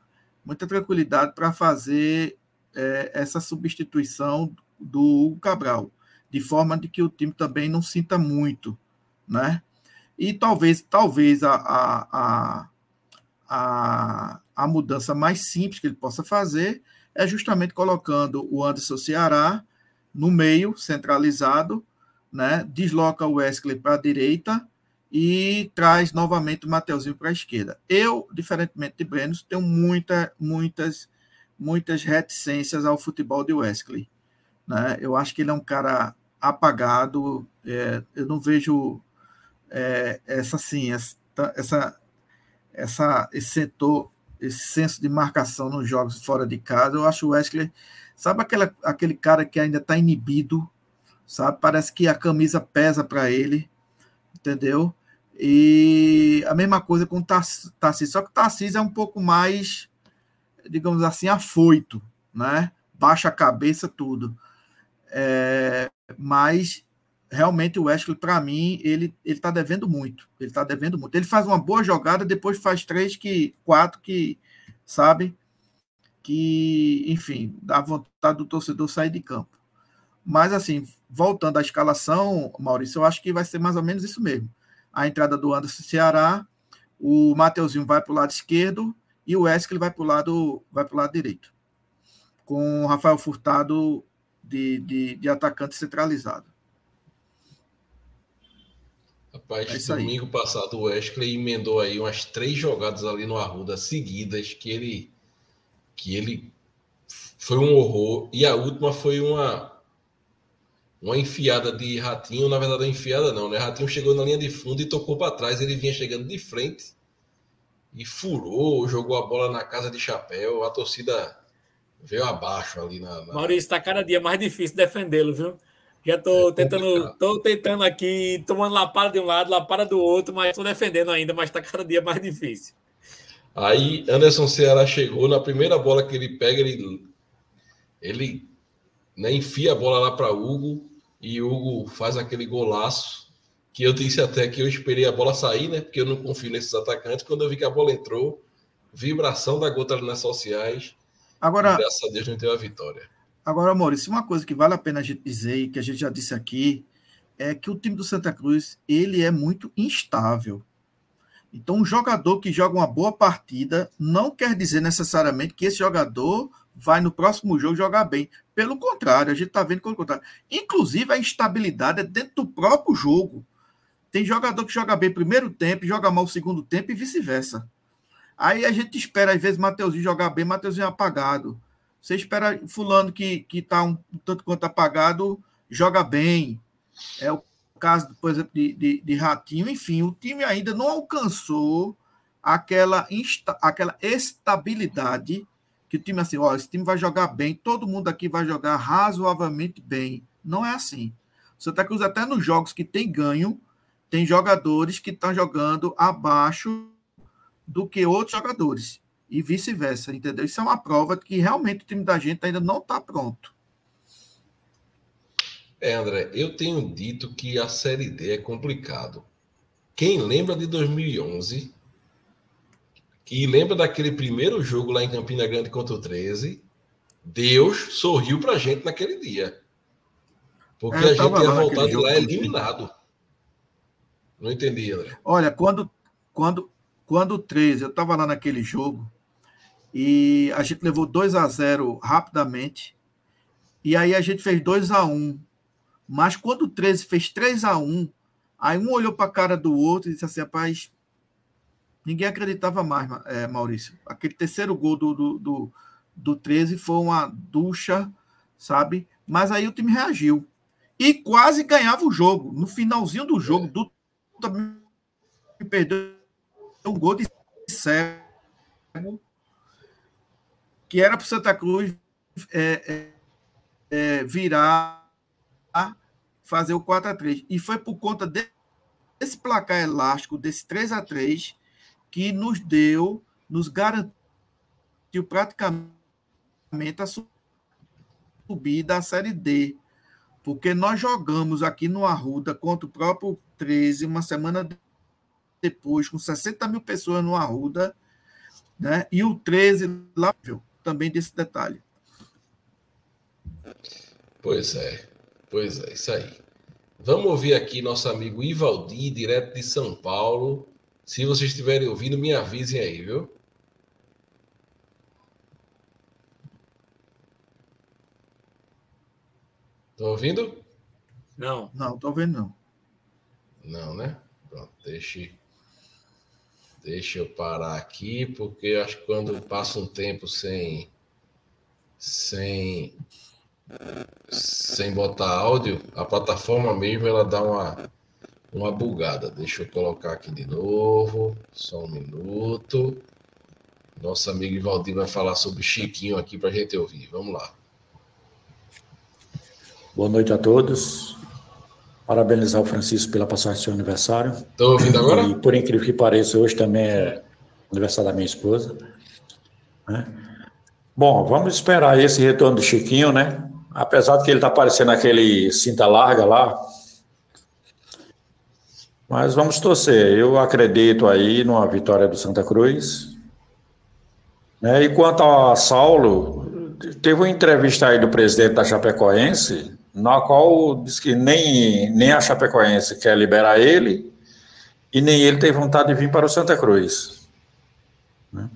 muita tranquilidade para fazer é, essa substituição do Cabral, de forma de que o time também não sinta muito, né? E talvez, talvez a, a, a, a, a mudança mais simples que ele possa fazer é justamente colocando o Anderson Ceará no meio, centralizado, né? desloca o Wesley para a direita e traz novamente o Mateuzinho para a esquerda. Eu, diferentemente de Brenos, tenho muita, muitas, muitas reticências ao futebol de Wesley. Né? Eu acho que ele é um cara apagado, é, eu não vejo é, essa assim, essa, essa, essa, esse setor, esse senso de marcação nos jogos fora de casa. Eu acho o Wesley, sabe aquela, aquele cara que ainda está inibido, sabe? Parece que a camisa pesa para ele entendeu? E a mesma coisa com o Tarcísio, só que o Tarcísio é um pouco mais, digamos assim, afoito, né? Baixa a cabeça, tudo. É, mas realmente o Wesley, para mim, ele ele está devendo muito. Ele está devendo muito. Ele faz uma boa jogada, depois faz três que quatro que sabe que, enfim, dá vontade do torcedor sair de campo. Mas, assim, voltando à escalação, Maurício, eu acho que vai ser mais ou menos isso mesmo. A entrada do Anderson Ceará, o Mateuzinho vai para o lado esquerdo e o Wesley vai para o lado, vai o lado direito. Com o Rafael Furtado de, de, de atacante centralizado. Rapaz, é domingo aí. passado o Wesley emendou aí umas três jogadas ali no Arruda seguidas que ele que ele foi um horror e a última foi uma uma enfiada de Ratinho, na verdade, a enfiada não, né? Ratinho chegou na linha de fundo e tocou para trás, ele vinha chegando de frente e furou, jogou a bola na casa de chapéu, a torcida veio abaixo ali na. na... Maurício, está cada dia mais difícil defendê-lo, viu? Já estou é tentando, tô tentando aqui, tomando lapada de um lado, lapada do outro, mas estou defendendo ainda, mas está cada dia mais difícil. Aí Anderson Ceará chegou, na primeira bola que ele pega, ele, ele né, enfia a bola lá para Hugo e Hugo faz aquele golaço que eu disse até que eu esperei a bola sair, né? Porque eu não confio nesses atacantes. Quando eu vi que a bola entrou, vibração da gota ali nas sociais. Agora, graças a Deus não teve a vitória. Agora, Maurício, uma coisa que vale a pena a gente dizer e que a gente já disse aqui é que o time do Santa Cruz ele é muito instável. Então, um jogador que joga uma boa partida não quer dizer necessariamente que esse jogador vai no próximo jogo jogar bem. Pelo contrário, a gente está vendo que o contrário. Inclusive, a instabilidade é dentro do próprio jogo. Tem jogador que joga bem primeiro tempo, joga mal o segundo tempo e vice-versa. Aí a gente espera, às vezes, Mateuzinho jogar bem, Mateuzinho é apagado. Você espera fulano que está um tanto quanto apagado, joga bem. É o caso, por exemplo, de, de, de Ratinho. Enfim, o time ainda não alcançou aquela, insta, aquela estabilidade que o time assim, ó, esse time vai jogar bem, todo mundo aqui vai jogar razoavelmente bem. Não é assim. Santa Cruz, até nos jogos que tem ganho, tem jogadores que estão jogando abaixo do que outros jogadores. E vice-versa, entendeu? Isso é uma prova de que realmente o time da gente ainda não está pronto. É, André, eu tenho dito que a Série D é complicado. Quem lembra de 2011 e lembra daquele primeiro jogo lá em Campina Grande contra o 13, Deus sorriu pra gente naquele dia. Porque é, a gente ia voltar de lá eliminado. Não entendi, André. Olha, quando, quando, quando o 13, eu estava lá naquele jogo, e a gente levou 2 a 0 rapidamente, e aí a gente fez 2 a 1 Mas quando o 13 fez 3 a 1 aí um olhou para a cara do outro e disse assim, rapaz, ninguém acreditava mais, é, Maurício. Aquele terceiro gol do, do, do, do 13 foi uma ducha, sabe? Mas aí o time reagiu. E quase ganhava o jogo. No finalzinho do jogo, é. do também perdeu um gol de cego que era para Santa Cruz é, é, é, virar, fazer o 4 a 3 E foi por conta desse placar elástico, desse 3 a 3 que nos deu, nos garantiu praticamente a subida à Série D. Porque nós jogamos aqui no Arruda contra o próprio 13, uma semana depois, com 60 mil pessoas no Arruda, né? e o 13 lá também desse detalhe. Pois é, pois é, isso aí. Vamos ouvir aqui nosso amigo Ivaldi, direto de São Paulo. Se vocês estiverem ouvindo, me avisem aí, viu? Estão ouvindo? Não. Não, estou ouvindo não. Não, né? Pronto, deixe Deixa eu parar aqui, porque acho que quando passa um tempo sem sem sem botar áudio, a plataforma mesmo ela dá uma uma bugada. Deixa eu colocar aqui de novo, só um minuto. Nosso amigo Ivaldir vai falar sobre Chiquinho aqui para a gente ouvir. Vamos lá. Boa noite a todos parabenizar o Francisco pela passagem do seu aniversário. Estou ouvindo agora? E por incrível que pareça, hoje também é aniversário da minha esposa. Né? Bom, vamos esperar esse retorno do Chiquinho, né? Apesar de que ele está aparecendo aquele cinta larga lá. Mas vamos torcer. Eu acredito aí numa vitória do Santa Cruz. Né? E quanto a Saulo, teve uma entrevista aí do presidente da Chapecoense, na qual diz que nem, nem a Chapecoense quer liberar ele e nem ele tem vontade de vir para o Santa Cruz. Né?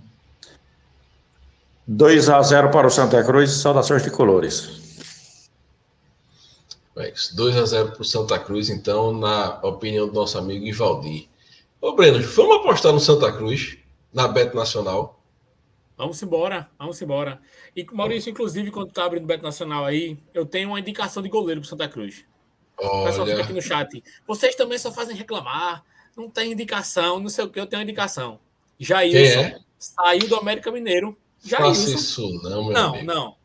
2 a 0 para o Santa Cruz, saudações de colores. 2 a 0 para o Santa Cruz, então, na opinião do nosso amigo Ivaldi. Ô, Breno, vamos apostar no Santa Cruz, na Bet Nacional? Vamos embora, vamos embora. E Maurício, inclusive, quando tá abrindo o Beto Nacional aí, eu tenho uma indicação de goleiro pro Santa Cruz. Olha. O pessoal fica aqui no chat. Vocês também só fazem reclamar, não tem indicação, não sei o que, eu tenho uma indicação. Jailson é? saiu do América Mineiro. Jailson. Faça isso não, meu Não, amigo. não.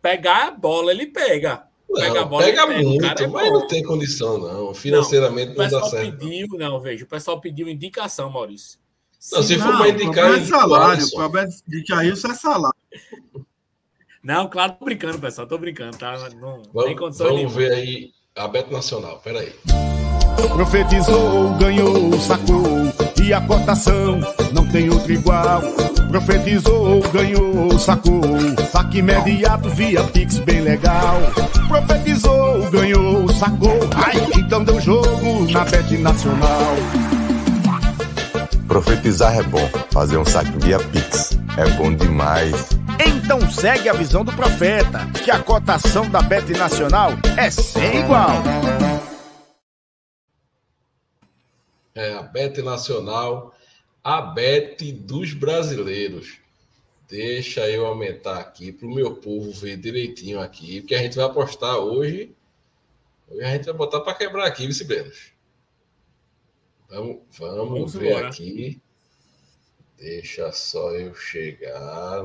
Pegar a bola, ele pega. Não, pega a bola, pega pega. muito, é mas não tem condição, não. Financeiramente não, não dá certo. Pediu, não, veja, o pessoal pediu indicação, Maurício. Não, se for para indicar. É salário, o problema de Jailson é salário. Não, claro, tô brincando, pessoal, tô brincando, tá? Não vamos, tem condição Vamos nenhuma. ver aí a Beto Nacional, peraí. Profetizou, ganhou, sacou, e a cotação não tem outro igual. Profetizou, ganhou, sacou, saque imediato via Pix bem legal. Profetizou, ganhou, sacou, ai, então deu jogo na Bet Nacional. Profetizar é bom, fazer um saque via Pix é bom demais. Então segue a visão do profeta, que a cotação da Bet Nacional é sem igual. É a Bet Nacional, a Bet dos brasileiros. Deixa eu aumentar aqui para o meu povo ver direitinho aqui, porque a gente vai apostar hoje. Hoje a gente vai botar para quebrar aqui, vice Brenos. Vamos, vamos, vamos ver embora. aqui. Deixa só eu chegar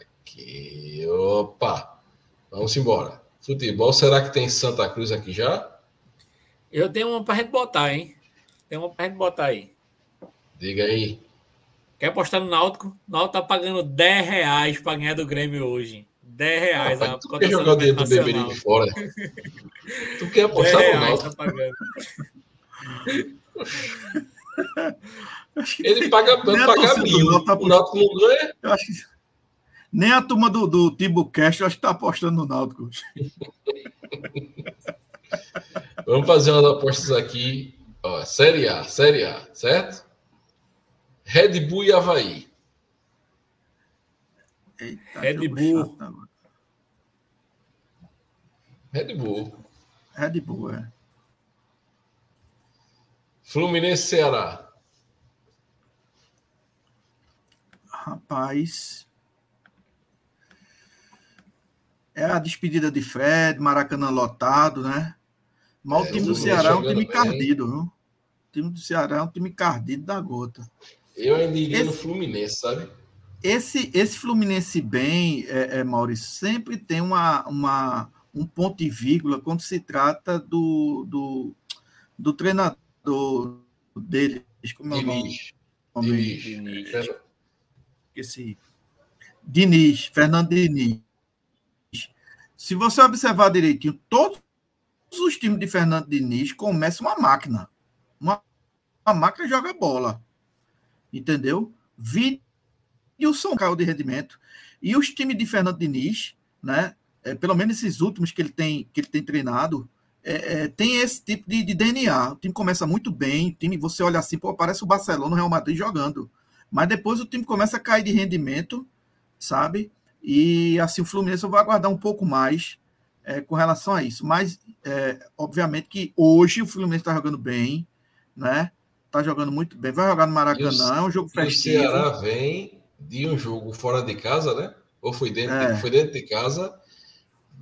aqui. Opa! Vamos embora. Futebol, será que tem Santa Cruz aqui já? Eu tenho uma para gente botar, hein? Tem uma para gente botar aí. Diga aí. Quer apostar no Náutico? O Náutico tá pagando 10 reais para ganhar do Grêmio hoje. 10 reais. Rapaz, tu quer jogar o dinheiro do Beberibe fora? <laughs> tu quer apostar no Náutico? Tá <laughs> Ele paga, paga mil. Tá o Náutico não ganha. Eu acho que... Nem a turma do, do Tibo Cash, eu acho que tá apostando no Náutico. <laughs> Vamos fazer umas apostas aqui. Ó, série A, Série A, certo? Red Bull e Havaí. Eita, Red Bull. Red Bull. Red Bull, é. Fluminense Ceará. Rapaz. É a despedida de Fred, Maracanã lotado, né? Mas é, o time do Ceará é um time cardido, viu? O time do Ceará é um time cardido da gota. Eu ainda iria esse, no Fluminense, sabe? Esse, esse Fluminense bem, é, é, Maurício, sempre tem uma, uma, um ponto e vírgula quando se trata do, do, do treinador dele. Como é o nome? Diniz. Diniz. Esse, Diniz, Fernando Diniz. Se você observar direitinho, todos os times de Fernando Diniz começam uma máquina. Uma, uma máquina joga bola. Entendeu? Vidilson caiu de rendimento. E os times de Fernando Diniz, né? É, pelo menos esses últimos que ele tem, que ele tem treinado, é, é, tem esse tipo de, de, DNA. O time começa muito bem, o time, você olha assim, pô, parece o Barcelona, o Real Madrid jogando. Mas depois o time começa a cair de rendimento, sabe? E assim, o Fluminense eu vou aguardar um pouco mais é, com relação a isso. Mas, é, obviamente, que hoje o Fluminense está jogando bem, né? Está jogando muito bem. Vai jogar no Maracanã, é um jogo festivo. O Ceará vem de um jogo fora de casa, né? Ou foi dentro, é. foi dentro de casa.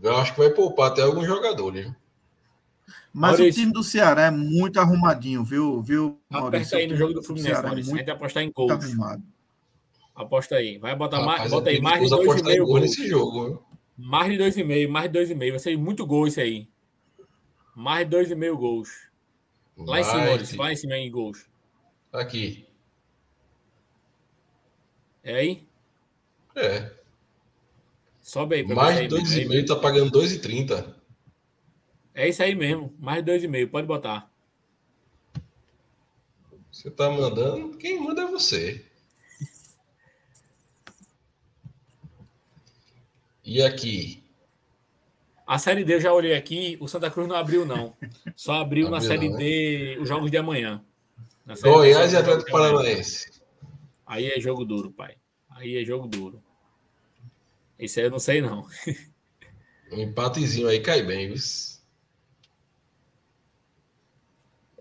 Eu acho que vai poupar até alguns jogadores. Mas Maurício. o time do Ceará é muito arrumadinho, viu, viu Maurício? Aperta aí no jogo do Fluminense, Maurício. É muito, a gente apostar em gols. Arrumado. Aposta aí. Vai botar Rapaz, mais, bota aí mais de dois e meio gols. nesse jogo. Mais de dois e meio, mais de dois e meio. Vai ser muito gol isso aí. Mais de dois e meio gols. Lá Vai, em cima, Maurício. Lá em cima em gols. Aqui. É aí? É. Sobe aí. Mais de dois e meio tá pagando dois e trinta. É isso aí mesmo. Mais dois e meio. Pode botar. Você tá mandando? Quem manda é você. E aqui? A Série D eu já olhei aqui, o Santa Cruz não abriu, não. Só abriu, abriu na Série não, D né? os jogos de amanhã. Goiás e Atlético Paranaense. Aí é jogo duro, pai. Aí é jogo duro. Esse aí eu não sei, não. <laughs> Um empatezinho aí cai bem, viu?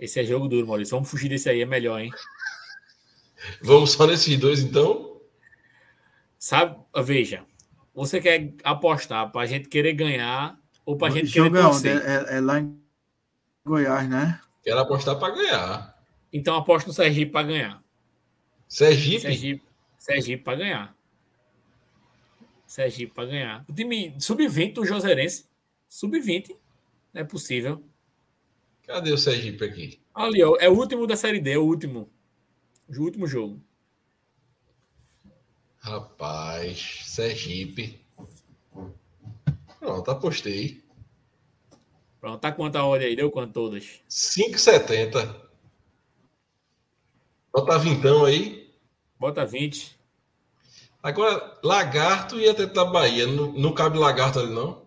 Esse é jogo duro, Maurício. Vamos fugir desse aí, é melhor, hein? Vamos só nesses dois, então? Sabe, veja, você quer apostar para a gente querer ganhar ou para a gente querer torcer? É, é, lá em Goiás, né? Quero apostar para ganhar. Então aposto no Sergipe para ganhar. Sergipe? Sergipe, Sergipe para ganhar. Sergipe para ganhar. O time sub-20 do Joserense. Sub-20. Não é possível. Cadê o Sergipe aqui? Ali, ó, é o último da Série D, é o último. O último jogo. Rapaz, Sergipe. Pronto, apostei. Pronto, tá quanto a ordem aí? Deu quanto todas? 5,70. Bota vintão aí. Bota 20. Agora, lagarto até da Bahia. Não, não cabe lagarto ali, não?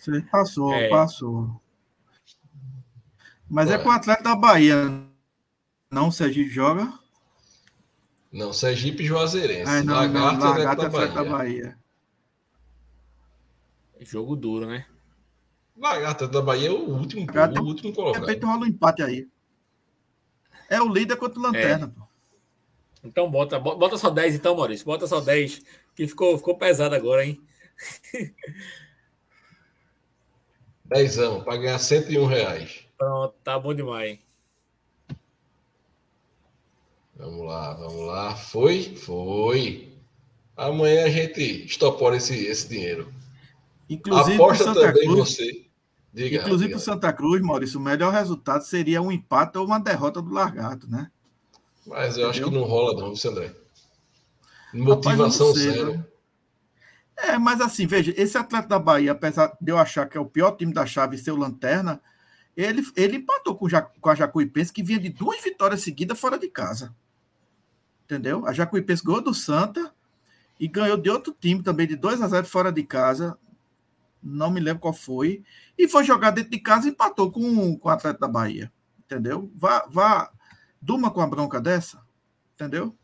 Você passou, é. passou. Mas Ué. é com o atleta da Bahia. Não, o Sergipe joga? Não, Sergipe e Juazeirense. Ah, não, Lagarto, não, Lagarto é da Bahia. Bahia. Jogo duro, né? Lagarto da Bahia é o último, Lagarto, o último colocado. De repente rola um empate aí. É o líder contra o Lanterna, é. pô. Então bota, bota só 10 então, Maurício. Bota só 10, que ficou, ficou pesado agora, hein? <laughs> Dezão, para ganhar 101 reais. Pronto, tá bom demais. Vamos lá, vamos lá. Foi? Foi. Amanhã a gente estopora esse, esse dinheiro. Inclusive, Aposta Santa também Cruz, você. Diga, inclusive, para o Santa Cruz, Maurício, o melhor resultado seria um empate ou uma derrota do Largato, né? Mas eu Entendeu? acho que não rola, não, viu, André? Motivação Rapaz, zero. É, mas assim, veja, esse atleta da Bahia, apesar de eu achar que é o pior time da chave ser o Lanterna, ele, ele empatou com, com a Jacuipense, que vinha de duas vitórias seguidas fora de casa. Entendeu? A Jacuipense ganhou do Santa e ganhou de outro time também, de 2 a 0 fora de casa. Não me lembro qual foi. E foi jogar dentro de casa e empatou com, com o atleta da Bahia. Entendeu? Vá, vá, durma com a bronca dessa. Entendeu?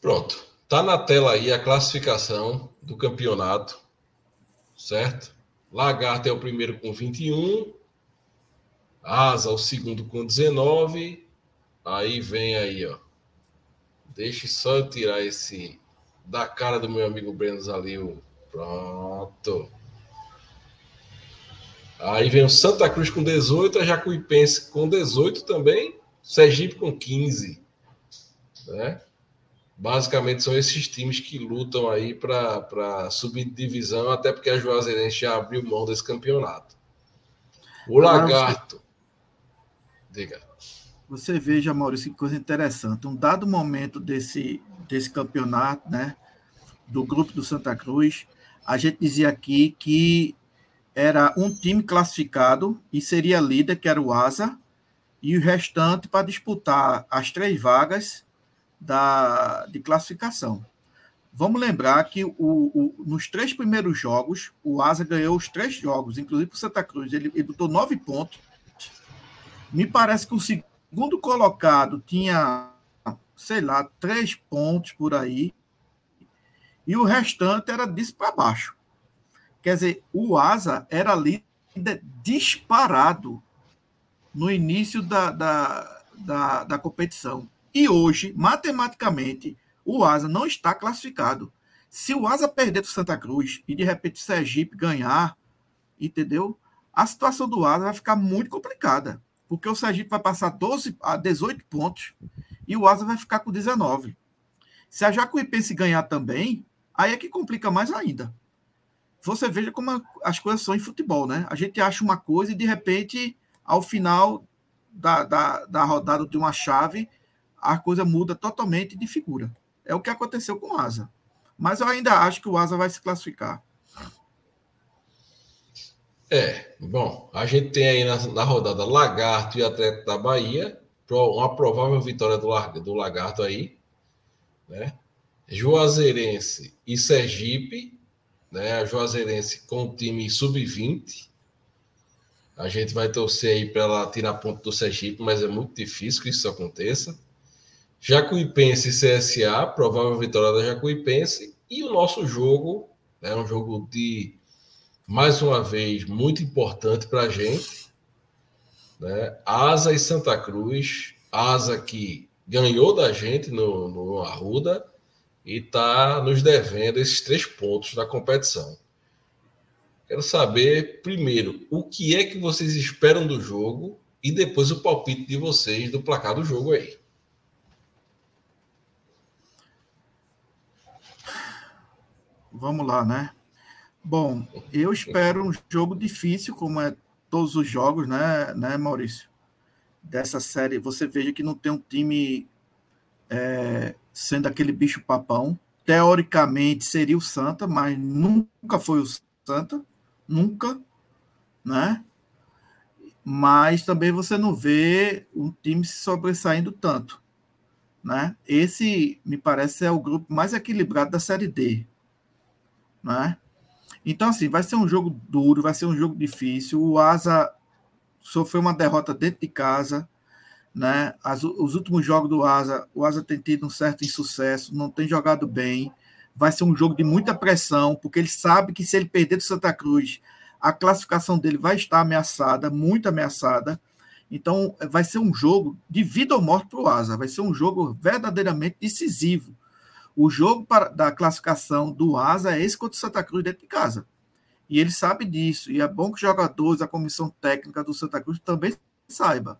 Pronto. Tá na tela aí a classificação do campeonato, certo? Lagarto é o primeiro com 21, Asa o segundo com 19, aí vem aí, ó. Deixe só eu tirar esse da cara do meu amigo Brenos ali, o pronto. Aí vem o Santa Cruz com 18, a Jacuipense com 18 também, Sergipe com 15, né? Basicamente são esses times que lutam aí para subir de divisão, até porque a Juazeirense já abriu mão desse campeonato. O Lagarto. Diga. Você veja, Maurício, que coisa interessante. Um dado momento desse, desse campeonato, né, do grupo do Santa Cruz, a gente dizia aqui que era um time classificado e seria líder, que era o Asa, e o restante para disputar as três vagas da, de classificação. Vamos lembrar que o, o, nos três primeiros jogos, o Asa ganhou os três jogos, inclusive o Santa Cruz. Ele, ele botou nove pontos. Me parece que o segundo colocado tinha, sei lá, três pontos por aí. E o restante era disso para baixo. Quer dizer, o Asa era líder disparado no início da, da, da, da competição. E hoje, matematicamente, o Asa não está classificado. Se o Asa perder do Santa Cruz e de repente o Sergipe ganhar, entendeu? A situação do Asa vai ficar muito complicada. Porque o Sergipe vai passar 12 a 18 pontos e o Asa vai ficar com 19. Se a Jacuipense ganhar também, aí é que complica mais ainda. Você veja como as coisas são em futebol, né? A gente acha uma coisa e de repente, ao final da, da, da rodada de uma chave, a coisa muda totalmente de figura. É o que aconteceu com o Asa. Mas eu ainda acho que o Asa vai se classificar. É, bom, a gente tem aí na, na rodada Lagarto e Atlético da Bahia, uma provável vitória do, do Lagarto aí, né? Juazeirense e Sergipe, né? A Juazeirense com o time sub-20. A gente vai torcer aí para ela tirar ponto do Sergipe, mas é muito difícil que isso aconteça. Jacuipense e CSA, provável vitória da Jacuipense. E o nosso jogo é né, um jogo de, mais uma vez, muito importante para a gente. Né? Asa e Santa Cruz. Asa que ganhou da gente no, no Arruda e está nos devendo esses três pontos da competição. Quero saber, primeiro, o que é que vocês esperam do jogo e depois o palpite de vocês do placar do jogo aí. Vamos lá, né? Bom, eu espero um jogo difícil, como é todos os jogos, né, né Maurício? Dessa série, você veja que não tem um time é, sendo aquele bicho papão. Teoricamente seria o Santa, mas nunca foi o Santa, nunca, né? Mas também você não vê um time se sobressaindo tanto, né? Esse me parece é o grupo mais equilibrado da Série D, né? Então, assim, vai ser um jogo duro, vai ser um jogo difícil. O Asa sofreu uma derrota dentro de casa, né? As, os últimos jogos do Asa, o Asa tem tido um certo insucesso, não tem jogado bem. Vai ser um jogo de muita pressão, porque ele sabe que se ele perder do Santa Cruz, a classificação dele vai estar ameaçada, muito ameaçada. Então, vai ser um jogo de vida ou morte para o Asa. Vai ser um jogo verdadeiramente decisivo o jogo para, da classificação do Asa é esse contra o Santa Cruz dentro de casa. E ele sabe disso. E é bom que os jogadores, a comissão técnica do Santa Cruz também saiba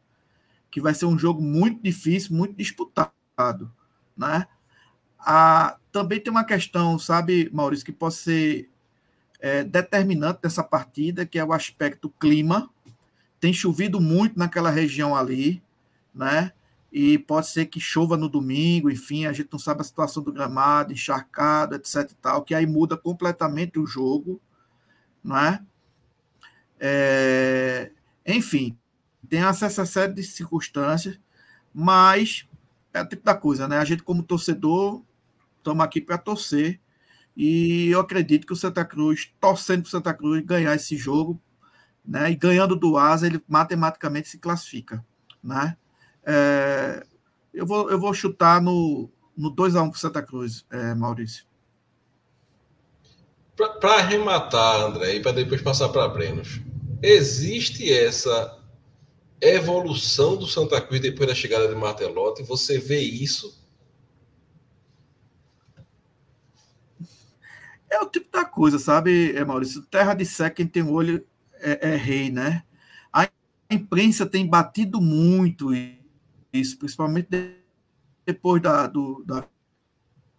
que vai ser um jogo muito difícil, muito disputado, né? Ah, também tem uma questão, sabe, Maurício, que pode ser é, determinante dessa partida, que é o aspecto clima. Tem chovido muito naquela região ali, né? E pode ser que chova no domingo, enfim, a gente não sabe a situação do gramado, encharcado, etc e tal, que aí muda completamente o jogo, não é? é enfim, tem essa série de circunstâncias, mas é o tipo da coisa, né? A gente, como torcedor, estamos aqui para torcer, e eu acredito que o Santa Cruz, torcendo para o Santa Cruz ganhar esse jogo, né? E ganhando do Asa, ele matematicamente se classifica, né? É, eu, vou, eu vou chutar no, no 2x1 para Santa Cruz, é, Maurício. Para arrematar, André, e para depois passar para Brenos, existe essa evolução do Santa Cruz depois da chegada de Martelotti? Você vê isso? É o tipo da coisa, sabe, é, Maurício? Terra de seca, quem tem olho é, é rei, né? A imprensa tem batido muito isso, principalmente depois da, do, da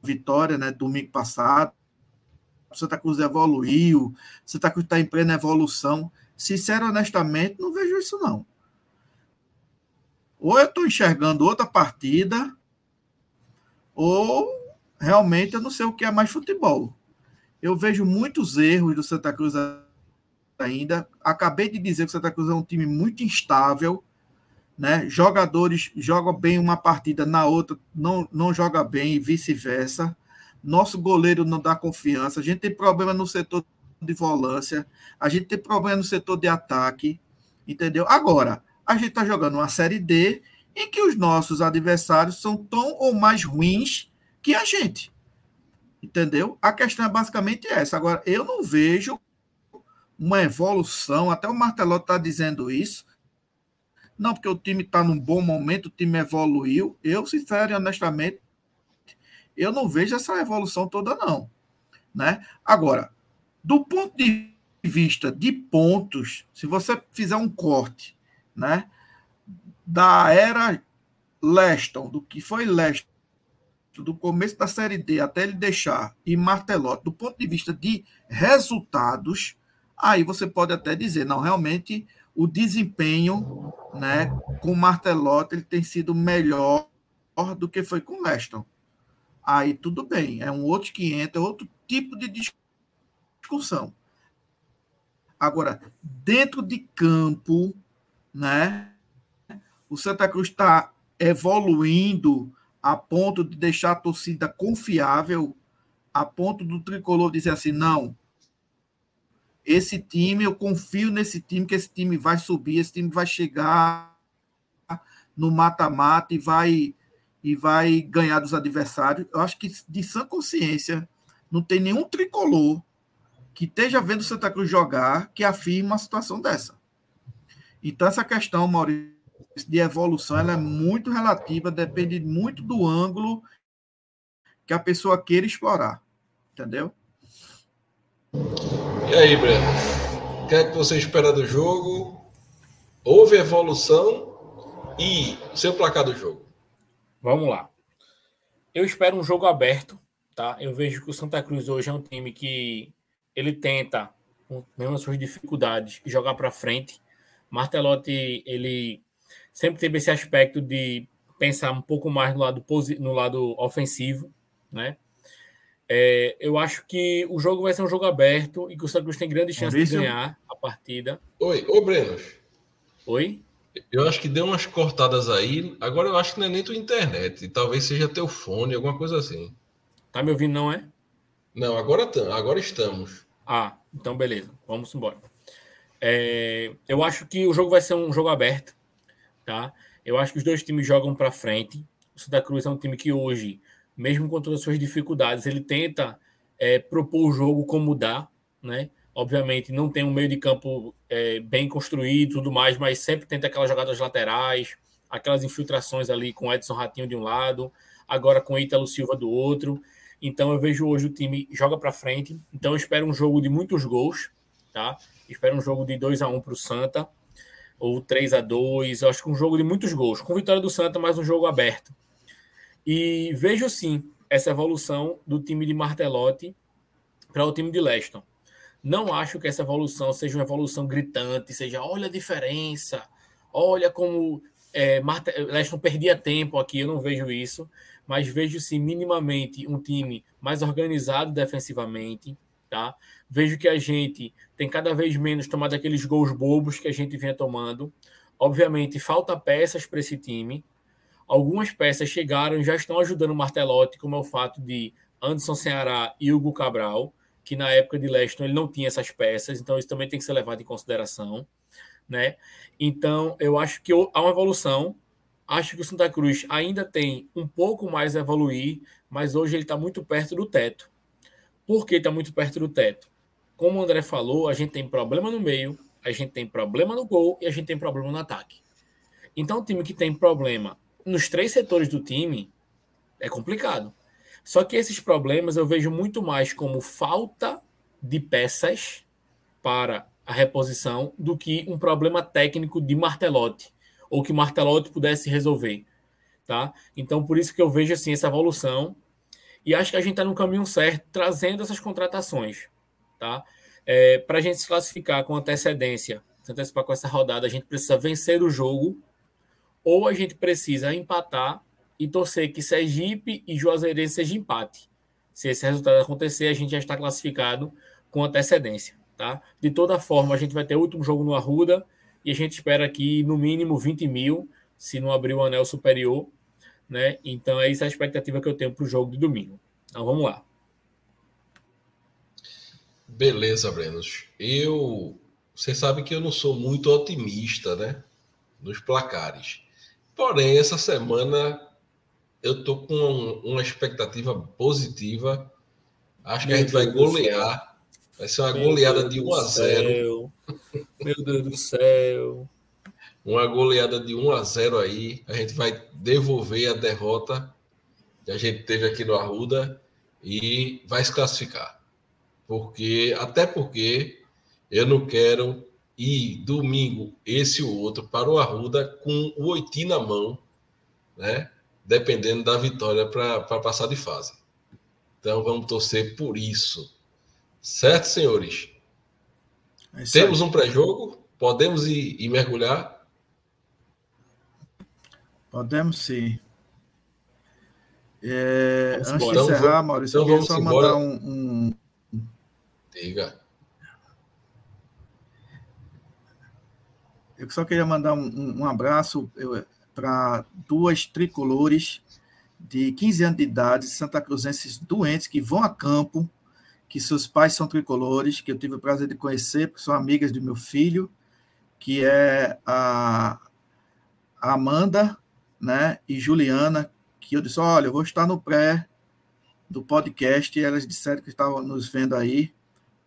vitória, né, domingo passado. Santa Cruz evoluiu, Santa Cruz está em plena evolução. Sincero, honestamente, não vejo isso, não. Ou eu estou enxergando outra partida, ou realmente eu não sei o que é mais futebol. Eu vejo muitos erros do Santa Cruz ainda. Acabei de dizer que o Santa Cruz é um time muito instável, né? Jogadores jogam bem uma partida, na outra não, não joga bem e vice-versa. Nosso goleiro não dá confiança. A gente tem problema no setor de volância, a gente tem problema no setor de ataque, entendeu? Agora, a gente está jogando uma Série D em que os nossos adversários são tão ou mais ruins que a gente. Entendeu? A questão é basicamente essa. Agora, eu não vejo uma evolução, até o Martelotto está dizendo isso, não, porque o time está num bom momento, o time evoluiu. Eu, sincero e honestamente, eu não vejo essa evolução toda, não. Né? Agora, do ponto de vista de pontos, se você fizer um corte né, da era Leston, do que foi Leston, do começo da Série D até ele deixar, e Martelotti, do ponto de vista de resultados, aí você pode até dizer, não, realmente o desempenho né, com o Martelotti ele tem sido melhor do que foi com o Leston. Aí tudo bem, é um outro 500, é outro tipo de discussão. Agora, dentro de campo, né, o Santa Cruz está evoluindo a ponto de deixar a torcida confiável, a ponto do tricolor dizer assim: não, esse time, eu confio nesse time, que esse time vai subir, esse time vai chegar no mata-mata e vai e vai ganhar dos adversários. Eu acho que de sã consciência não tem nenhum tricolor que esteja vendo o Santa Cruz jogar que afirma uma situação dessa. Então essa questão, Maurício, de evolução, ela é muito relativa, depende muito do ângulo que a pessoa queira explorar, entendeu? E aí, Breno? O que é que você espera do jogo? Houve evolução e seu placar do jogo? Vamos lá. Eu espero um jogo aberto, tá? Eu vejo que o Santa Cruz hoje é um time que ele tenta, mesmo as suas dificuldades, jogar para frente. Martelotti, ele sempre teve esse aspecto de pensar um pouco mais no lado, no lado ofensivo, né? É, eu acho que o jogo vai ser um jogo aberto e que o Santa Cruz tem grande chance Maurício? de ganhar a partida. Oi, ô Breno. Oi? Eu acho que deu umas cortadas aí. Agora eu acho que não é nem tua internet. Talvez seja teu fone, alguma coisa assim. Tá me ouvindo, não é? Não, agora, agora estamos. Ah, então beleza. Vamos embora. É, eu acho que o jogo vai ser um jogo aberto, tá? Eu acho que os dois times jogam para frente. O Santa Cruz é um time que hoje mesmo com todas as suas dificuldades, ele tenta é, propor o jogo como dá, né? Obviamente não tem um meio de campo é, bem construído tudo mais, mas sempre tenta aquelas jogadas laterais, aquelas infiltrações ali com Edson Ratinho de um lado, agora com Ítalo Silva do outro. Então eu vejo hoje o time joga para frente. Então eu espero um jogo de muitos gols, tá? Espero um jogo de 2 a 1 para o Santa ou 3 a 2. Eu acho que um jogo de muitos gols, com vitória do Santa, mas um jogo aberto. E vejo sim essa evolução do time de Martelotti para o time de Leston. Não acho que essa evolução seja uma evolução gritante, seja olha a diferença, olha como é, Marte... Leste não perdia tempo aqui, eu não vejo isso, mas vejo sim minimamente um time mais organizado defensivamente, tá? Vejo que a gente tem cada vez menos tomado aqueles gols bobos que a gente vinha tomando. Obviamente, falta peças para esse time. Algumas peças chegaram e já estão ajudando o Martelotti, como é o fato de Anderson Ceará e Hugo Cabral, que na época de Leston ele não tinha essas peças, então isso também tem que ser levado em consideração, né? Então, eu acho que há uma evolução. Acho que o Santa Cruz ainda tem um pouco mais a evoluir, mas hoje ele está muito perto do teto. Por que está muito perto do teto? Como o André falou, a gente tem problema no meio, a gente tem problema no gol e a gente tem problema no ataque. Então, o time que tem problema nos três setores do time é complicado. Só que esses problemas eu vejo muito mais como falta de peças para a reposição do que um problema técnico de Martelotti ou que Martelotti pudesse resolver, tá? Então por isso que eu vejo assim essa evolução e acho que a gente está no caminho certo trazendo essas contratações, tá? É, para a gente se classificar com antecedência, se antecipar com essa rodada, a gente precisa vencer o jogo ou a gente precisa empatar e torcer que Sergipe e Juazeirense seja empate. Se esse resultado acontecer, a gente já está classificado com antecedência. Tá? De toda forma, a gente vai ter o último jogo no Arruda e a gente espera aqui no mínimo 20 mil, se não abrir o anel superior. Né? Então, é essa a expectativa que eu tenho para o jogo de domingo. Então, vamos lá. Beleza, Brenos. Eu. Você sabe que eu não sou muito otimista, né? Nos placares. Porém, essa semana eu tô com uma expectativa positiva. Acho que a gente vai golear. Vai ser uma Meu goleada Deus de 1 a 0. Meu Deus do céu. Uma goleada de 1 a 0 aí. A gente vai devolver a derrota que a gente teve aqui no Arruda e vai se classificar. Porque até porque eu não quero ir domingo esse ou outro para o Arruda com o oitinho na mão, né? dependendo da vitória para passar de fase. Então vamos torcer por isso. Certo, senhores? É Temos aí. um pré-jogo? Podemos ir, ir, mergulhar? Podemos sim. É, antes embora. de encerrar, Maurício, então eu queria só embora. mandar um, um. Diga. Eu só queria mandar um, um abraço. Para duas tricolores de 15 anos de idade, santa cruzenses doentes, que vão a campo, que seus pais são tricolores, que eu tive o prazer de conhecer, porque são amigas do meu filho, que é a Amanda né, e Juliana, que eu disse, olha, eu vou estar no pré do podcast, e elas disseram que estavam nos vendo aí,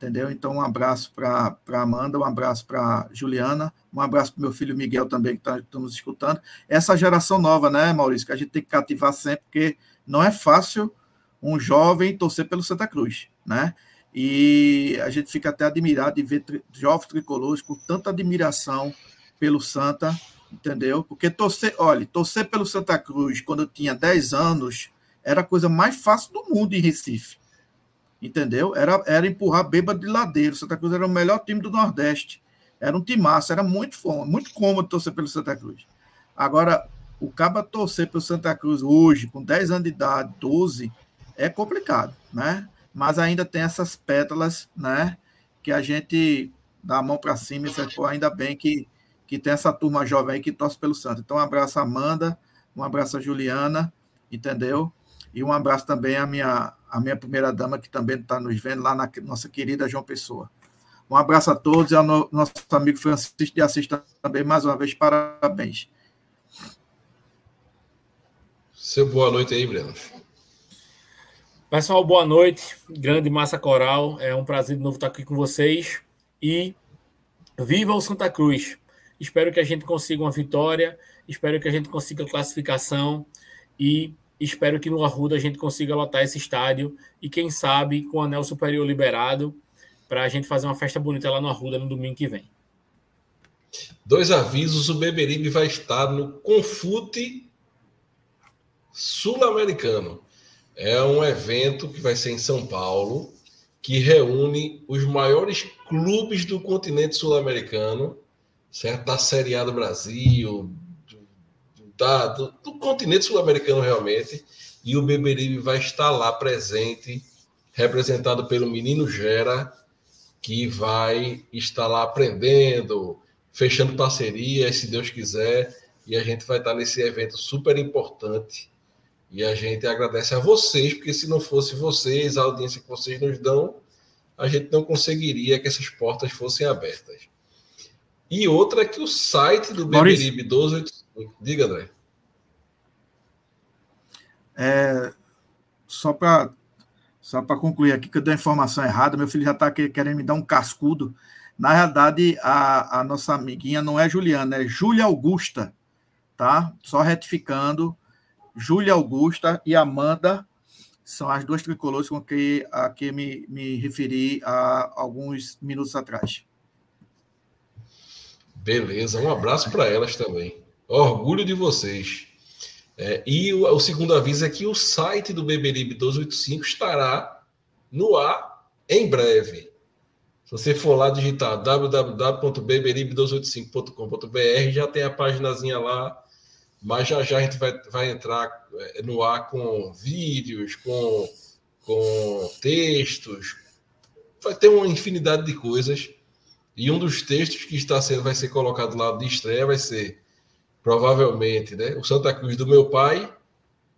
entendeu? Então, um abraço para Amanda, um abraço para Juliana, um abraço para meu filho Miguel também, que está tá nos escutando. Essa geração nova, né, Maurício, que a gente tem que cativar sempre, porque não é fácil um jovem torcer pelo Santa Cruz, né? E a gente fica até admirado de ver tri jovens tricolores com tanta admiração pelo Santa, entendeu? Porque torcer, olha, torcer pelo Santa Cruz quando eu tinha 10 anos era a coisa mais fácil do mundo em Recife entendeu? Era, era empurrar bêbado de ladeiro. Santa Cruz era o melhor time do Nordeste. Era um timaço, era muito fome, muito cômodo torcer pelo Santa Cruz. Agora, o caba torcer pelo Santa Cruz hoje, com 10 anos de idade, 12, é complicado, né? Mas ainda tem essas pétalas, né? Que a gente dá a mão para cima e pô, ainda bem que, que tem essa turma jovem aí que torce pelo Santo. Então, um abraço a Amanda, um abraço a Juliana, entendeu? E um abraço também à minha, à minha primeira dama, que também está nos vendo lá na nossa querida João Pessoa. Um abraço a todos e ao nosso amigo Francisco de Assis também, mais uma vez, parabéns. Seu boa noite aí, Breno. Pessoal, boa noite. Grande massa coral. É um prazer de novo estar aqui com vocês. E viva o Santa Cruz. Espero que a gente consiga uma vitória. Espero que a gente consiga a classificação. E Espero que no Arruda a gente consiga lotar esse estádio e, quem sabe, com o anel superior liberado, para a gente fazer uma festa bonita lá no Arruda no domingo que vem. Dois avisos: o Beberibe vai estar no Confute Sul-Americano. É um evento que vai ser em São Paulo, que reúne os maiores clubes do continente sul-americano, certo? Da Série A do Brasil, da, do, do continente sul-americano realmente. E o Beberibe vai estar lá presente, representado pelo menino Gera, que vai estar lá aprendendo, fechando parcerias, se Deus quiser. E a gente vai estar nesse evento super importante. E a gente agradece a vocês, porque se não fosse vocês, a audiência que vocês nos dão, a gente não conseguiria que essas portas fossem abertas. E outra é que o site do Beberibe 1285. Diga, André. É, só para só concluir aqui, que eu dei a informação errada, meu filho já está querendo me dar um cascudo. Na realidade, a, a nossa amiguinha não é Juliana, é Júlia Augusta, tá? Só retificando, Júlia Augusta e Amanda são as duas tricolores com que a que me, me referi há alguns minutos atrás. Beleza, um abraço para elas também. Orgulho de vocês. É, e o, o, segundo aviso é que o site do Beberibe 285 estará no ar em breve. Se você for lá digitar www.beberibe285.com.br, já tem a paginazinha lá, mas já já a gente vai, vai entrar é, no ar com vídeos, com, com textos, vai ter uma infinidade de coisas. E um dos textos que está sendo, vai ser colocado lá de estreia vai ser provavelmente, né? O Santa Cruz do meu pai,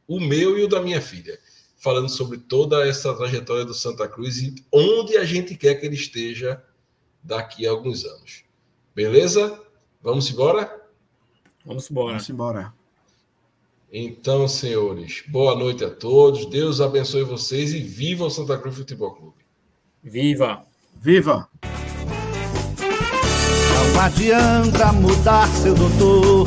o meu e o da minha filha, falando sobre toda essa trajetória do Santa Cruz e onde a gente quer que ele esteja daqui a alguns anos. Beleza? Vamos embora? Vamos embora. Vamos embora. Então, senhores, boa noite a todos. Deus abençoe vocês e viva o Santa Cruz Futebol Clube. Viva! Viva! Não adianta mudar seu doutor.